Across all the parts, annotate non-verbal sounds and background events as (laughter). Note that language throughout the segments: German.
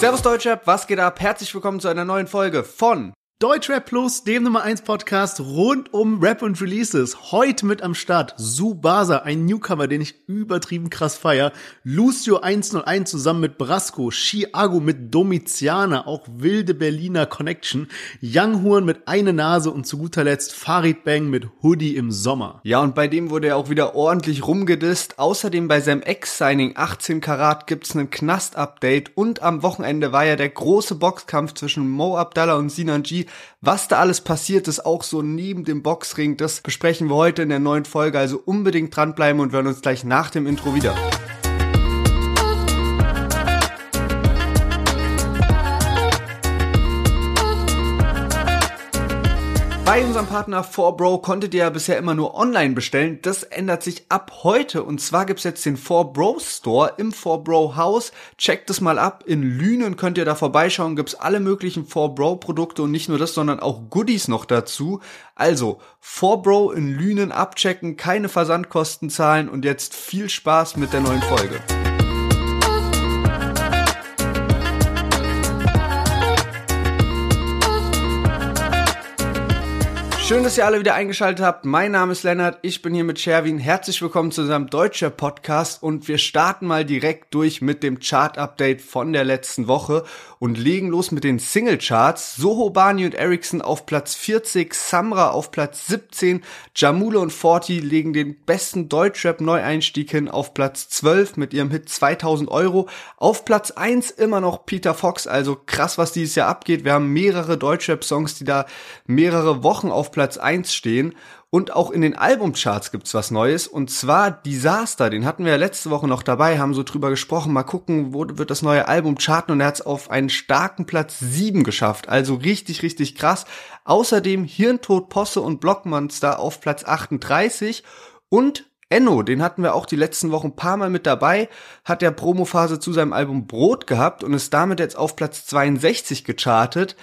Servus Deutschrap, was geht ab? Herzlich willkommen zu einer neuen Folge von Deutschrap Plus, dem Nummer 1 Podcast rund um Rap und Releases. Heute mit am Start Subasa, ein Newcomer, den ich übertrieben krass feier. Lucio 101 zusammen mit Brasco, Chiago mit Domiziana, auch wilde Berliner Connection, Young Horn mit Eine Nase und zu guter Letzt Farid Bang mit Hoodie im Sommer. Ja, und bei dem wurde er auch wieder ordentlich rumgedisst. Außerdem bei seinem Ex-Signing 18 Karat gibt's einen Knast-Update und am Wochenende war ja der große Boxkampf zwischen Mo Abdallah und Sinan G was da alles passiert ist, auch so neben dem Boxring, das besprechen wir heute in der neuen Folge. Also unbedingt dranbleiben und wir hören uns gleich nach dem Intro wieder. Bei unserem Partner 4Bro konntet ihr ja bisher immer nur online bestellen. Das ändert sich ab heute. Und zwar gibt's jetzt den 4Bro Store im 4Bro Haus. Checkt es mal ab. In Lünen könnt ihr da vorbeischauen. Gibt's alle möglichen 4Bro Produkte und nicht nur das, sondern auch Goodies noch dazu. Also 4Bro in Lünen abchecken, keine Versandkosten zahlen und jetzt viel Spaß mit der neuen Folge. Schön, dass ihr alle wieder eingeschaltet habt. Mein Name ist Lennart, ich bin hier mit Sherwin. Herzlich willkommen zu unserem deutscher Podcast und wir starten mal direkt durch mit dem Chart-Update von der letzten Woche und legen los mit den Single-Charts. Soho, Barney und Ericsson auf Platz 40, Samra auf Platz 17, Jamule und Forti legen den besten Deutschrap-Neueinstieg hin auf Platz 12 mit ihrem Hit 2000 Euro. Auf Platz 1 immer noch Peter Fox, also krass, was dieses Jahr abgeht. Wir haben mehrere Deutschrap-Songs, die da mehrere Wochen auf Platz Platz 1 stehen. Und auch in den Albumcharts gibt's was Neues. Und zwar Disaster. Den hatten wir ja letzte Woche noch dabei, haben so drüber gesprochen. Mal gucken, wo wird das neue Album charten. Und er hat's auf einen starken Platz 7 geschafft. Also richtig, richtig krass. Außerdem Hirntod, Posse und Blockmonster auf Platz 38. Und Enno, den hatten wir auch die letzten Wochen ein paar Mal mit dabei, hat der Promophase zu seinem Album Brot gehabt und ist damit jetzt auf Platz 62 gechartet.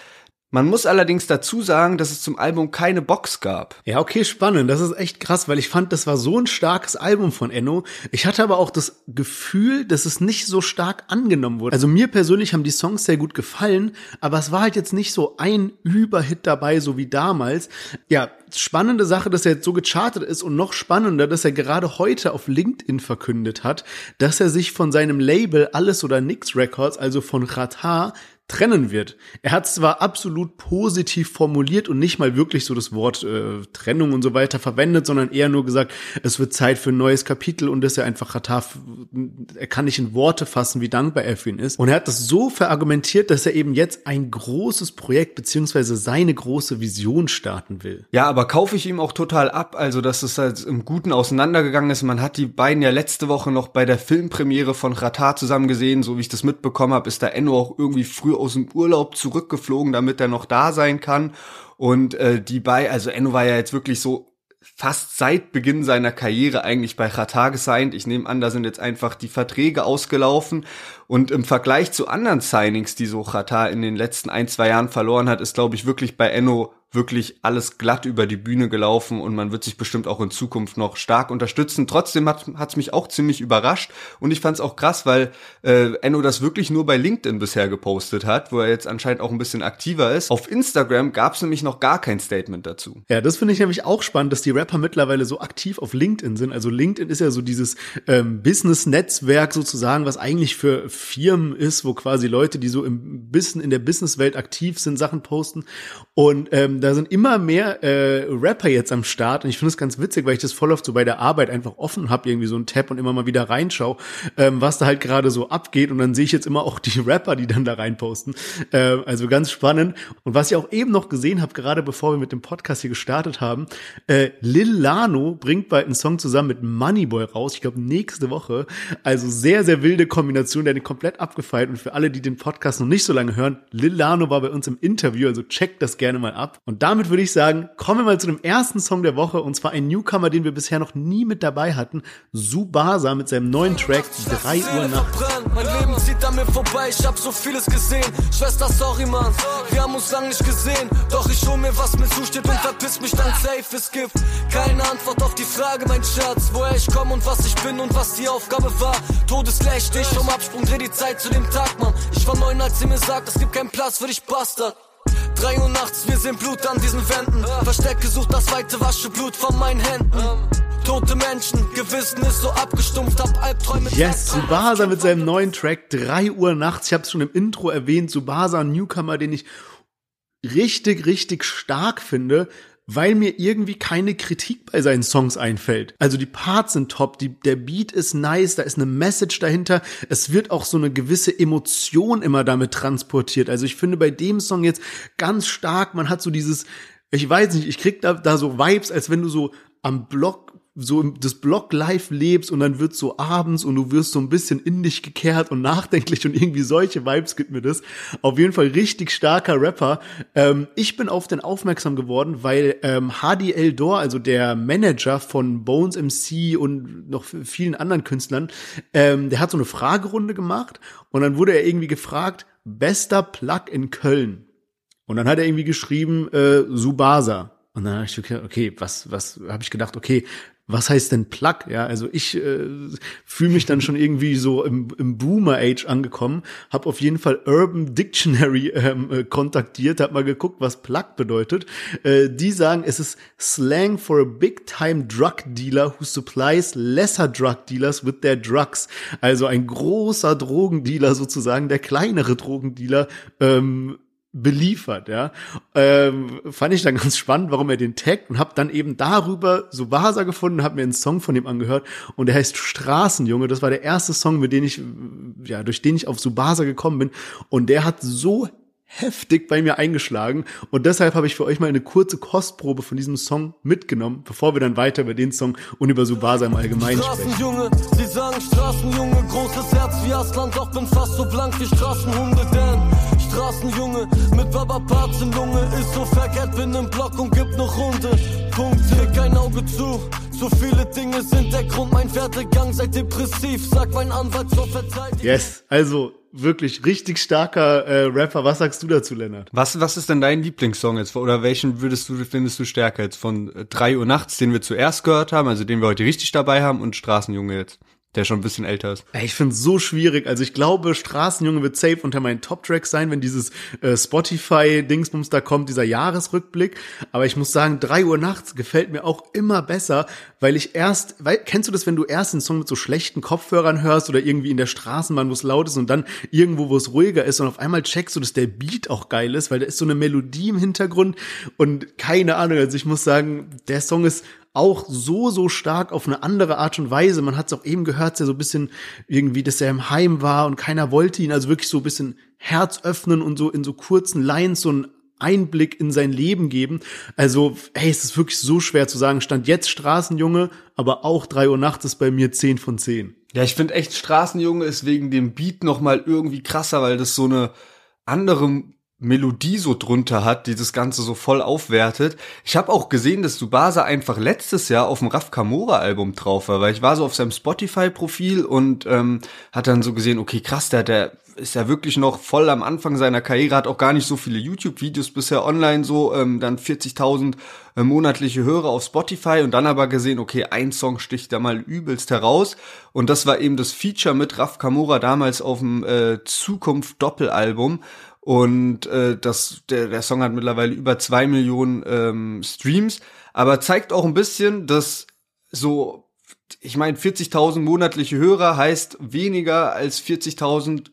Man muss allerdings dazu sagen, dass es zum Album keine Box gab. Ja, okay, spannend. Das ist echt krass, weil ich fand, das war so ein starkes Album von Enno. Ich hatte aber auch das Gefühl, dass es nicht so stark angenommen wurde. Also mir persönlich haben die Songs sehr gut gefallen, aber es war halt jetzt nicht so ein Überhit dabei, so wie damals. Ja, spannende Sache, dass er jetzt so gechartet ist und noch spannender, dass er gerade heute auf LinkedIn verkündet hat, dass er sich von seinem Label Alles oder Nix Records, also von Ratar, trennen wird. Er hat zwar absolut positiv formuliert und nicht mal wirklich so das Wort äh, Trennung und so weiter verwendet, sondern eher nur gesagt, es wird Zeit für ein neues Kapitel und dass er einfach Rataf, er kann nicht in Worte fassen, wie dankbar er für ihn ist. Und er hat das so verargumentiert, dass er eben jetzt ein großes Projekt beziehungsweise seine große Vision starten will. Ja, aber kaufe ich ihm auch total ab, also dass es halt im Guten auseinandergegangen ist. Man hat die beiden ja letzte Woche noch bei der Filmpremiere von Ratar zusammen gesehen, so wie ich das mitbekommen habe, ist da Enno auch irgendwie früh aus dem Urlaub zurückgeflogen, damit er noch da sein kann. Und äh, die bei, also Enno war ja jetzt wirklich so fast seit Beginn seiner Karriere eigentlich bei Qatar gesigned. Ich nehme an, da sind jetzt einfach die Verträge ausgelaufen. Und im Vergleich zu anderen Signings, die so Qatar in den letzten ein, zwei Jahren verloren hat, ist, glaube ich, wirklich bei Enno wirklich alles glatt über die Bühne gelaufen und man wird sich bestimmt auch in Zukunft noch stark unterstützen. Trotzdem hat es mich auch ziemlich überrascht und ich fand es auch krass, weil äh, Enno das wirklich nur bei LinkedIn bisher gepostet hat, wo er jetzt anscheinend auch ein bisschen aktiver ist. Auf Instagram gab es nämlich noch gar kein Statement dazu. Ja, das finde ich nämlich auch spannend, dass die Rapper mittlerweile so aktiv auf LinkedIn sind. Also LinkedIn ist ja so dieses ähm, Business-Netzwerk sozusagen, was eigentlich für Firmen ist, wo quasi Leute, die so im Business, in der Businesswelt aktiv sind, Sachen posten. Und ähm, da sind immer mehr äh, Rapper jetzt am Start und ich finde es ganz witzig, weil ich das voll oft so bei der Arbeit einfach offen habe, irgendwie so ein Tab und immer mal wieder reinschaue, ähm, was da halt gerade so abgeht und dann sehe ich jetzt immer auch die (laughs) Rapper, die dann da reinposten. Äh, also ganz spannend. Und was ich auch eben noch gesehen habe, gerade bevor wir mit dem Podcast hier gestartet haben, äh, Lil Lano bringt bald einen Song zusammen mit Moneyboy raus, ich glaube nächste Woche. Also sehr, sehr wilde Kombination, der komplett abgefeilt und für alle, die den Podcast noch nicht so lange hören, Lil Lano war bei uns im Interview, also checkt das gerne mal ab. Und damit würde ich sagen, kommen wir mal zu dem ersten Song der Woche und zwar ein Newcomer, den wir bisher noch nie mit dabei hatten. Subasa mit seinem neuen Track 3 Uhr nachts. Mein Leben zieht an mir vorbei, ich hab so vieles gesehen. Schwester, sorry, Mann, wir haben uns lang nicht gesehen. Doch ich hol mir, was mir zusteht und verpiss mich dann safe. Es gibt keine Antwort auf die Frage, mein Schatz, woher ich komme und was ich bin und was die Aufgabe war. Todesgleich dich vom Absprung, dreh die Zeit zu dem Tag, Mann. Ich war neun, als sie mir sagt, es gibt keinen Platz für dich, Bastard. 3 Uhr nachts, wir sehen Blut an diesen Wänden. Verstecke sucht das weite wasche Blut von meinen Händen. Tote Menschen, Gewissen ist so abgestumpft, hab Albträume. Yes, Subasa mit seinem neuen Track 3 Uhr nachts. Ich habe es schon im Intro erwähnt. Subasa, ein Newcomer, den ich richtig, richtig stark finde, weil mir irgendwie keine Kritik bei seinen Songs einfällt. Also die Parts sind top, die, der Beat ist nice, da ist eine Message dahinter. Es wird auch so eine gewisse Emotion immer damit transportiert. Also ich finde bei dem Song jetzt ganz stark, man hat so dieses, ich weiß nicht, ich krieg da, da so Vibes, als wenn du so am Block so das Blog live lebst und dann wird so abends und du wirst so ein bisschen in dich gekehrt und nachdenklich und irgendwie solche Vibes gibt mir das. Auf jeden Fall richtig starker Rapper. Ähm, ich bin auf den aufmerksam geworden, weil ähm, Hadi Eldor, also der Manager von Bones MC und noch vielen anderen Künstlern, ähm, der hat so eine Fragerunde gemacht und dann wurde er irgendwie gefragt, bester Plug in Köln. Und dann hat er irgendwie geschrieben, äh, Subasa. Und dann habe ich okay, okay, was, was habe ich gedacht, okay, was heißt denn Plug? Ja, also ich äh, fühle mich dann schon irgendwie so im, im Boomer-Age angekommen, habe auf jeden Fall Urban Dictionary ähm, äh, kontaktiert, habe mal geguckt, was Plug bedeutet. Äh, die sagen, es ist Slang for a big-time drug dealer who supplies lesser drug dealers with their drugs. Also ein großer Drogendealer sozusagen, der kleinere Drogendealer ähm, beliefert, ja. Ähm, fand ich dann ganz spannend, warum er den taggt und habe dann eben darüber Subasa gefunden, habe mir einen Song von ihm angehört und der heißt Straßenjunge. Das war der erste Song, mit dem ich, ja, durch den ich auf Subasa gekommen bin und der hat so heftig bei mir eingeschlagen und deshalb habe ich für euch mal eine kurze Kostprobe von diesem Song mitgenommen, bevor wir dann weiter über den Song und über Subasa im Allgemeinen sprechen. Straßenjunge, sie sagen Straßenjunge, großes Herz wie Aslan, doch bin fast so blank wie Straßenhunde, denn Straßenjunge mit Baba Parts in Lunge ist so verkehrt, bin im Block und gibt noch Runde. Punkte, kein Auge zu. So viele Dinge sind der Grund, mein Werdegang sei depressiv, sagt mein Anwalt zur Verteidigung. Yes, also wirklich richtig starker äh, Rapper. Was sagst du dazu, Lennart? Was, was ist denn dein Lieblingssong jetzt? Oder welchen würdest du, findest du stärker jetzt? Von äh, 3 Uhr nachts, den wir zuerst gehört haben, also den wir heute richtig dabei haben, und Straßenjunge jetzt? Der schon ein bisschen älter ist. Ich finde es so schwierig. Also ich glaube, Straßenjunge wird safe unter meinen Top-Tracks sein, wenn dieses äh, Spotify-Dingsbums da kommt, dieser Jahresrückblick. Aber ich muss sagen, drei Uhr nachts gefällt mir auch immer besser, weil ich erst, weil, kennst du das, wenn du erst einen Song mit so schlechten Kopfhörern hörst oder irgendwie in der Straßenbahn, wo es laut ist und dann irgendwo, wo es ruhiger ist und auf einmal checkst du, dass der Beat auch geil ist, weil da ist so eine Melodie im Hintergrund und keine Ahnung. Also ich muss sagen, der Song ist auch so, so stark auf eine andere Art und Weise. Man hat es auch eben gehört, dass so ein bisschen irgendwie, dass er im Heim war und keiner wollte ihn, also wirklich so ein bisschen Herz öffnen und so in so kurzen Lines so ein Einblick in sein Leben geben. Also, hey, es ist wirklich so schwer zu sagen. Stand jetzt Straßenjunge, aber auch drei Uhr nachts ist bei mir zehn von zehn. Ja, ich finde echt Straßenjunge ist wegen dem Beat noch mal irgendwie krasser, weil das so eine andere Melodie so drunter hat, die das Ganze so voll aufwertet. Ich habe auch gesehen, dass Subasa einfach letztes Jahr auf dem Raf Kamora Album drauf war, weil ich war so auf seinem Spotify-Profil und ähm, hat dann so gesehen, okay, krass, der, der ist ja wirklich noch voll am Anfang seiner Karriere, hat auch gar nicht so viele YouTube-Videos bisher online, so ähm, dann 40.000 äh, monatliche Hörer auf Spotify und dann aber gesehen, okay, ein Song sticht da mal übelst heraus und das war eben das Feature mit Raf Kamora damals auf dem äh, Zukunft Doppelalbum und äh, das, der, der Song hat mittlerweile über zwei Millionen ähm, Streams, aber zeigt auch ein bisschen, dass so, ich meine, 40.000 monatliche Hörer heißt weniger als 40.000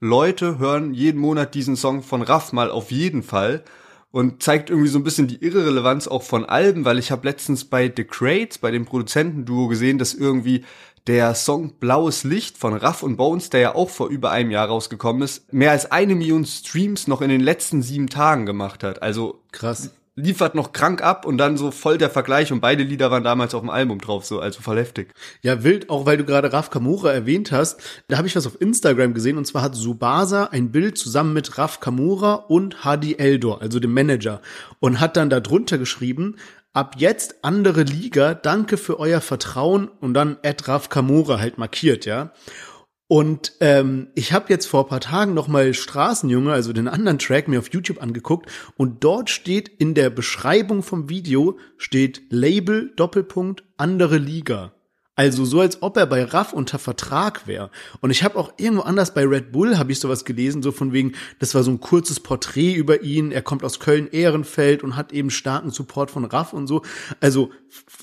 Leute hören jeden Monat diesen Song von Raff mal auf jeden Fall. Und zeigt irgendwie so ein bisschen die Irrelevanz auch von Alben, weil ich habe letztens bei The Crates, bei dem Produzentenduo gesehen, dass irgendwie der Song Blaues Licht von Raff und Bones, der ja auch vor über einem Jahr rausgekommen ist, mehr als eine Million Streams noch in den letzten sieben Tagen gemacht hat. Also krass. liefert noch krank ab und dann so voll der Vergleich und beide Lieder waren damals auf dem Album drauf, so also voll heftig. Ja, wild, auch weil du gerade Raf Kamura erwähnt hast. Da habe ich was auf Instagram gesehen und zwar hat Subasa ein Bild zusammen mit Raf Kamura und Hadi Eldor, also dem Manager, und hat dann darunter geschrieben, ab jetzt andere Liga, danke für euer Vertrauen und dann Ed Raf Kamura halt markiert, ja. Und ähm, ich habe jetzt vor paar Tagen noch mal Straßenjunge, also den anderen Track, mir auf YouTube angeguckt und dort steht in der Beschreibung vom Video steht Label Doppelpunkt andere Liga. Also so, als ob er bei Raff unter Vertrag wäre. Und ich habe auch irgendwo anders bei Red Bull habe ich sowas gelesen, so von wegen, das war so ein kurzes Porträt über ihn. Er kommt aus Köln-Ehrenfeld und hat eben starken Support von Raff und so. Also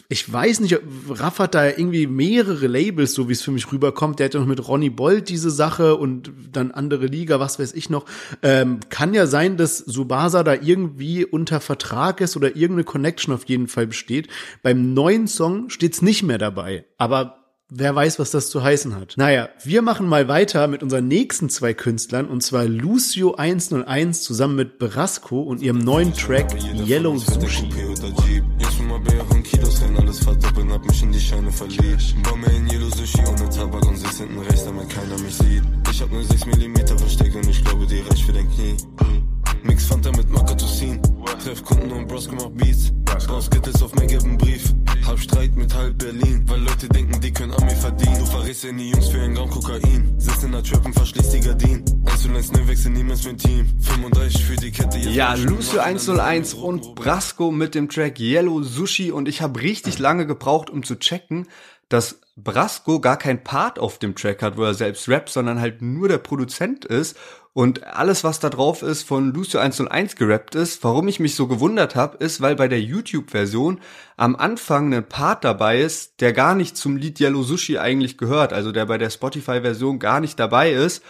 ich weiß nicht, Raff hat da irgendwie mehrere Labels, so wie es für mich rüberkommt. Der hat ja noch mit Ronny Bolt diese Sache und dann andere Liga, was weiß ich noch. Ähm, kann ja sein, dass Subasa da irgendwie unter Vertrag ist oder irgendeine Connection auf jeden Fall besteht. Beim neuen Song steht's nicht mehr dabei. Aber wer weiß, was das zu heißen hat. Naja, wir machen mal weiter mit unseren nächsten zwei Künstlern und zwar Lucio 101 zusammen mit Brasco und ihrem neuen Track Yellow Sushi. Alles verdoppeln, hab mich in die Scheine verliebt. Bombe in Yellow Sushi ohne Tabak und sitz hinten rechts, damit keiner mich sieht. Ich hab nur 6 mm versteckt und ich glaube, die reicht für dein Knie. Mix Fanta mit Makatosin. Treff Kunden und Bros gemacht Beats. Bros Skittles auf mein gelben Brief. Halb Streit mit halb Berlin. Weil Leute denken, die können an mir verdienen. Du verrätst in die Jungs für ein Gramm Kokain. Sitzt in der Trap und verschließt die Gardinen. 101 ne wechseln niemals für ein Team. 35 für die Kette. Ja, Lucio 101 und Brasco mit dem Track Yellow Sushi. Und ich habe richtig lange gebraucht, um zu checken, dass Brasco gar kein Part auf dem Track hat, wo er selbst rappt, sondern halt nur der Produzent ist und alles, was da drauf ist, von Lucio 101 gerappt ist. Warum ich mich so gewundert habe, ist, weil bei der YouTube-Version am Anfang ein Part dabei ist, der gar nicht zum Lied Yellow Sushi eigentlich gehört, also der bei der Spotify-Version gar nicht dabei ist.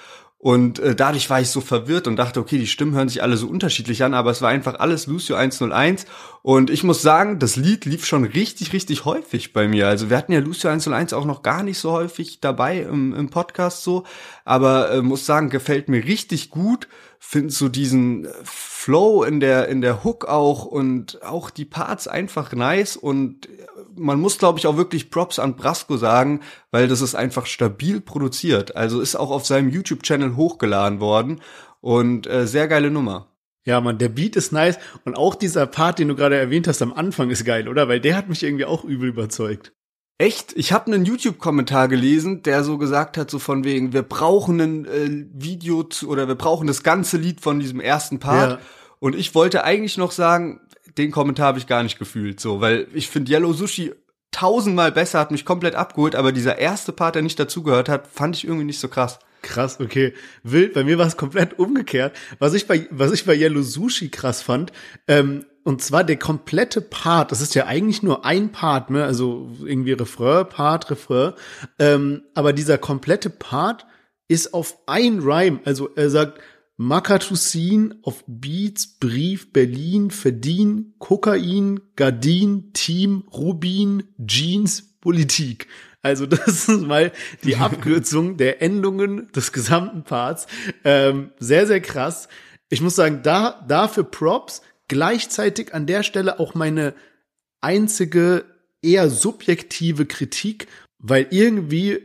Und äh, dadurch war ich so verwirrt und dachte, okay, die Stimmen hören sich alle so unterschiedlich an, aber es war einfach alles Lucio 101. Und ich muss sagen, das Lied lief schon richtig, richtig häufig bei mir. Also wir hatten ja Lucio 101 auch noch gar nicht so häufig dabei im, im Podcast so. Aber äh, muss sagen, gefällt mir richtig gut. Find so diesen Flow in der, in der Hook auch und auch die Parts einfach nice und man muss, glaube ich, auch wirklich Props an Brasco sagen, weil das ist einfach stabil produziert. Also ist auch auf seinem YouTube-Channel hochgeladen worden und äh, sehr geile Nummer. Ja, man, der Beat ist nice und auch dieser Part, den du gerade erwähnt hast am Anfang, ist geil, oder? Weil der hat mich irgendwie auch übel überzeugt. Echt? Ich habe einen YouTube-Kommentar gelesen, der so gesagt hat, so von wegen, wir brauchen ein äh, Video zu, oder wir brauchen das ganze Lied von diesem ersten Part. Ja. Und ich wollte eigentlich noch sagen, den Kommentar habe ich gar nicht gefühlt, so, weil ich finde Yellow Sushi tausendmal besser, hat mich komplett abgeholt, aber dieser erste Part, der nicht dazugehört hat, fand ich irgendwie nicht so krass. Krass, okay. Wild, bei mir war es komplett umgekehrt. Was ich bei, was ich bei Yellow Sushi krass fand, ähm, und zwar der komplette Part, das ist ja eigentlich nur ein Part, ne, also irgendwie Refrain, Part, Refrain, ähm, aber dieser komplette Part ist auf ein Rhyme, also er sagt, Makatusin auf Beats, Brief, Berlin, Verdien, Kokain, Gardin, Team, Rubin, Jeans, Politik. Also (laughs) das ist mal die (laughs) Abkürzung der Endungen des gesamten Parts. Ähm, sehr, sehr krass. Ich muss sagen, da, dafür Props. Gleichzeitig an der Stelle auch meine einzige eher subjektive Kritik, weil irgendwie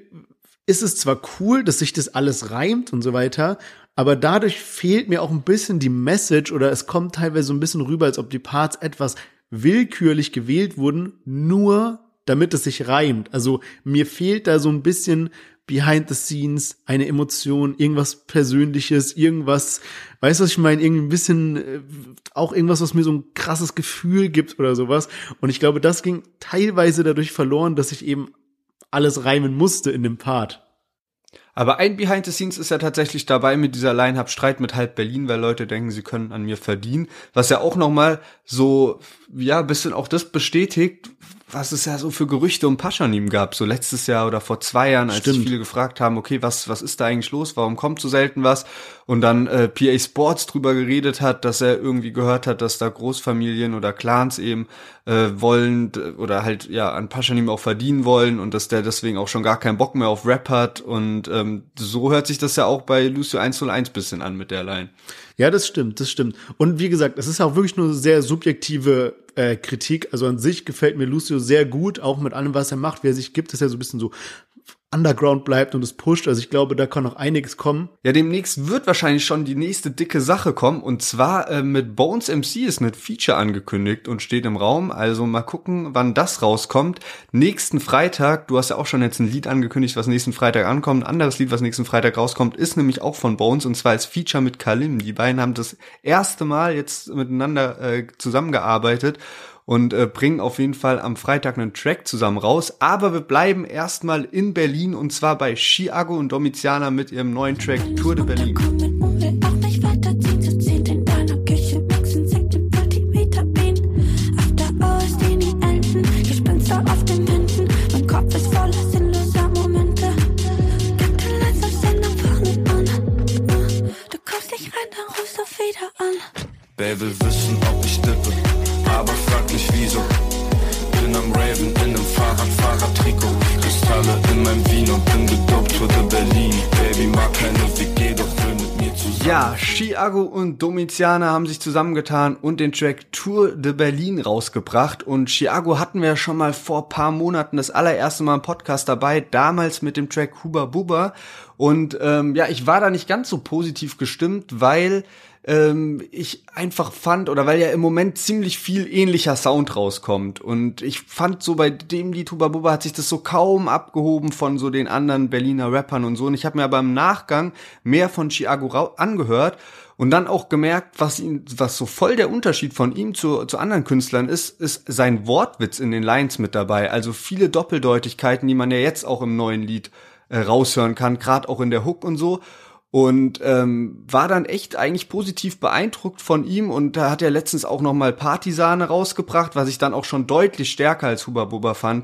ist es zwar cool, dass sich das alles reimt und so weiter, aber dadurch fehlt mir auch ein bisschen die Message oder es kommt teilweise so ein bisschen rüber, als ob die Parts etwas willkürlich gewählt wurden, nur damit es sich reimt. Also mir fehlt da so ein bisschen behind the scenes, eine Emotion, irgendwas Persönliches, irgendwas, weißt du, was ich meine? Irgendwie ein bisschen, äh, auch irgendwas, was mir so ein krasses Gefühl gibt oder sowas. Und ich glaube, das ging teilweise dadurch verloren, dass ich eben alles reimen musste in dem Part. Aber ein Behind the Scenes ist ja tatsächlich dabei mit dieser Line-Up Streit mit halb Berlin, weil Leute denken, sie können an mir verdienen. Was ja auch nochmal so, ja, bisschen auch das bestätigt, was es ja so für Gerüchte um Paschanim gab, so letztes Jahr oder vor zwei Jahren, als Stimmt. viele gefragt haben, okay, was, was ist da eigentlich los? Warum kommt so selten was? Und dann äh, PA Sports drüber geredet hat, dass er irgendwie gehört hat, dass da Großfamilien oder Clans eben äh, wollen oder halt ja an Paschanim auch verdienen wollen und dass der deswegen auch schon gar keinen Bock mehr auf Rap hat. Und ähm, so hört sich das ja auch bei Lucio 101 bisschen an mit der Line. Ja, das stimmt, das stimmt. Und wie gesagt, es ist auch wirklich nur sehr subjektive äh, Kritik. Also an sich gefällt mir Lucio sehr gut, auch mit allem, was er macht, wie er sich gibt, ist ja so ein bisschen so Underground bleibt und es pusht. Also ich glaube, da kann noch einiges kommen. Ja, demnächst wird wahrscheinlich schon die nächste dicke Sache kommen. Und zwar äh, mit Bones MC ist ein Feature angekündigt und steht im Raum. Also mal gucken, wann das rauskommt. Nächsten Freitag, du hast ja auch schon jetzt ein Lied angekündigt, was nächsten Freitag ankommt. Ein anderes Lied, was nächsten Freitag rauskommt, ist nämlich auch von Bones und zwar als Feature mit Kalim. Die beiden haben das erste Mal jetzt miteinander äh, zusammengearbeitet und äh, bringen auf jeden Fall am Freitag einen Track zusammen raus. Aber wir bleiben erstmal in Berlin und zwar bei Chiago und Domiziana mit ihrem neuen Track Tour de Berlin. Baby, wissen, ob ich dippe frag mich wieso. Bin am Raven in einem Fahrrad, Fahrradtrikot. Kristalle in meinem Vino, bin gedopt wurde Berlin. Baby mag keine WG, doch will mit mir zusammen. Ja, Chiago und Domiziana haben sich zusammengetan und den Track Tour de Berlin rausgebracht. Und Chiago hatten wir ja schon mal vor paar Monaten das allererste Mal im Podcast dabei, damals mit dem Track Huba Buba. Und ähm, ja, ich war da nicht ganz so positiv gestimmt, weil ähm, ich einfach fand, oder weil ja im Moment ziemlich viel ähnlicher Sound rauskommt. Und ich fand so bei dem Lied Huba Buba hat sich das so kaum abgehoben von so den anderen Berliner Rappern und so. Und ich habe mir aber im Nachgang mehr von Chiago angehört und dann auch gemerkt, was ihn, was so voll der Unterschied von ihm zu, zu anderen Künstlern ist, ist sein Wortwitz in den Lines mit dabei. Also viele Doppeldeutigkeiten, die man ja jetzt auch im neuen Lied äh, raushören kann, gerade auch in der Hook und so und ähm, war dann echt eigentlich positiv beeindruckt von ihm. Und da hat er letztens auch noch mal Partisane rausgebracht, was ich dann auch schon deutlich stärker als Huba Buba fand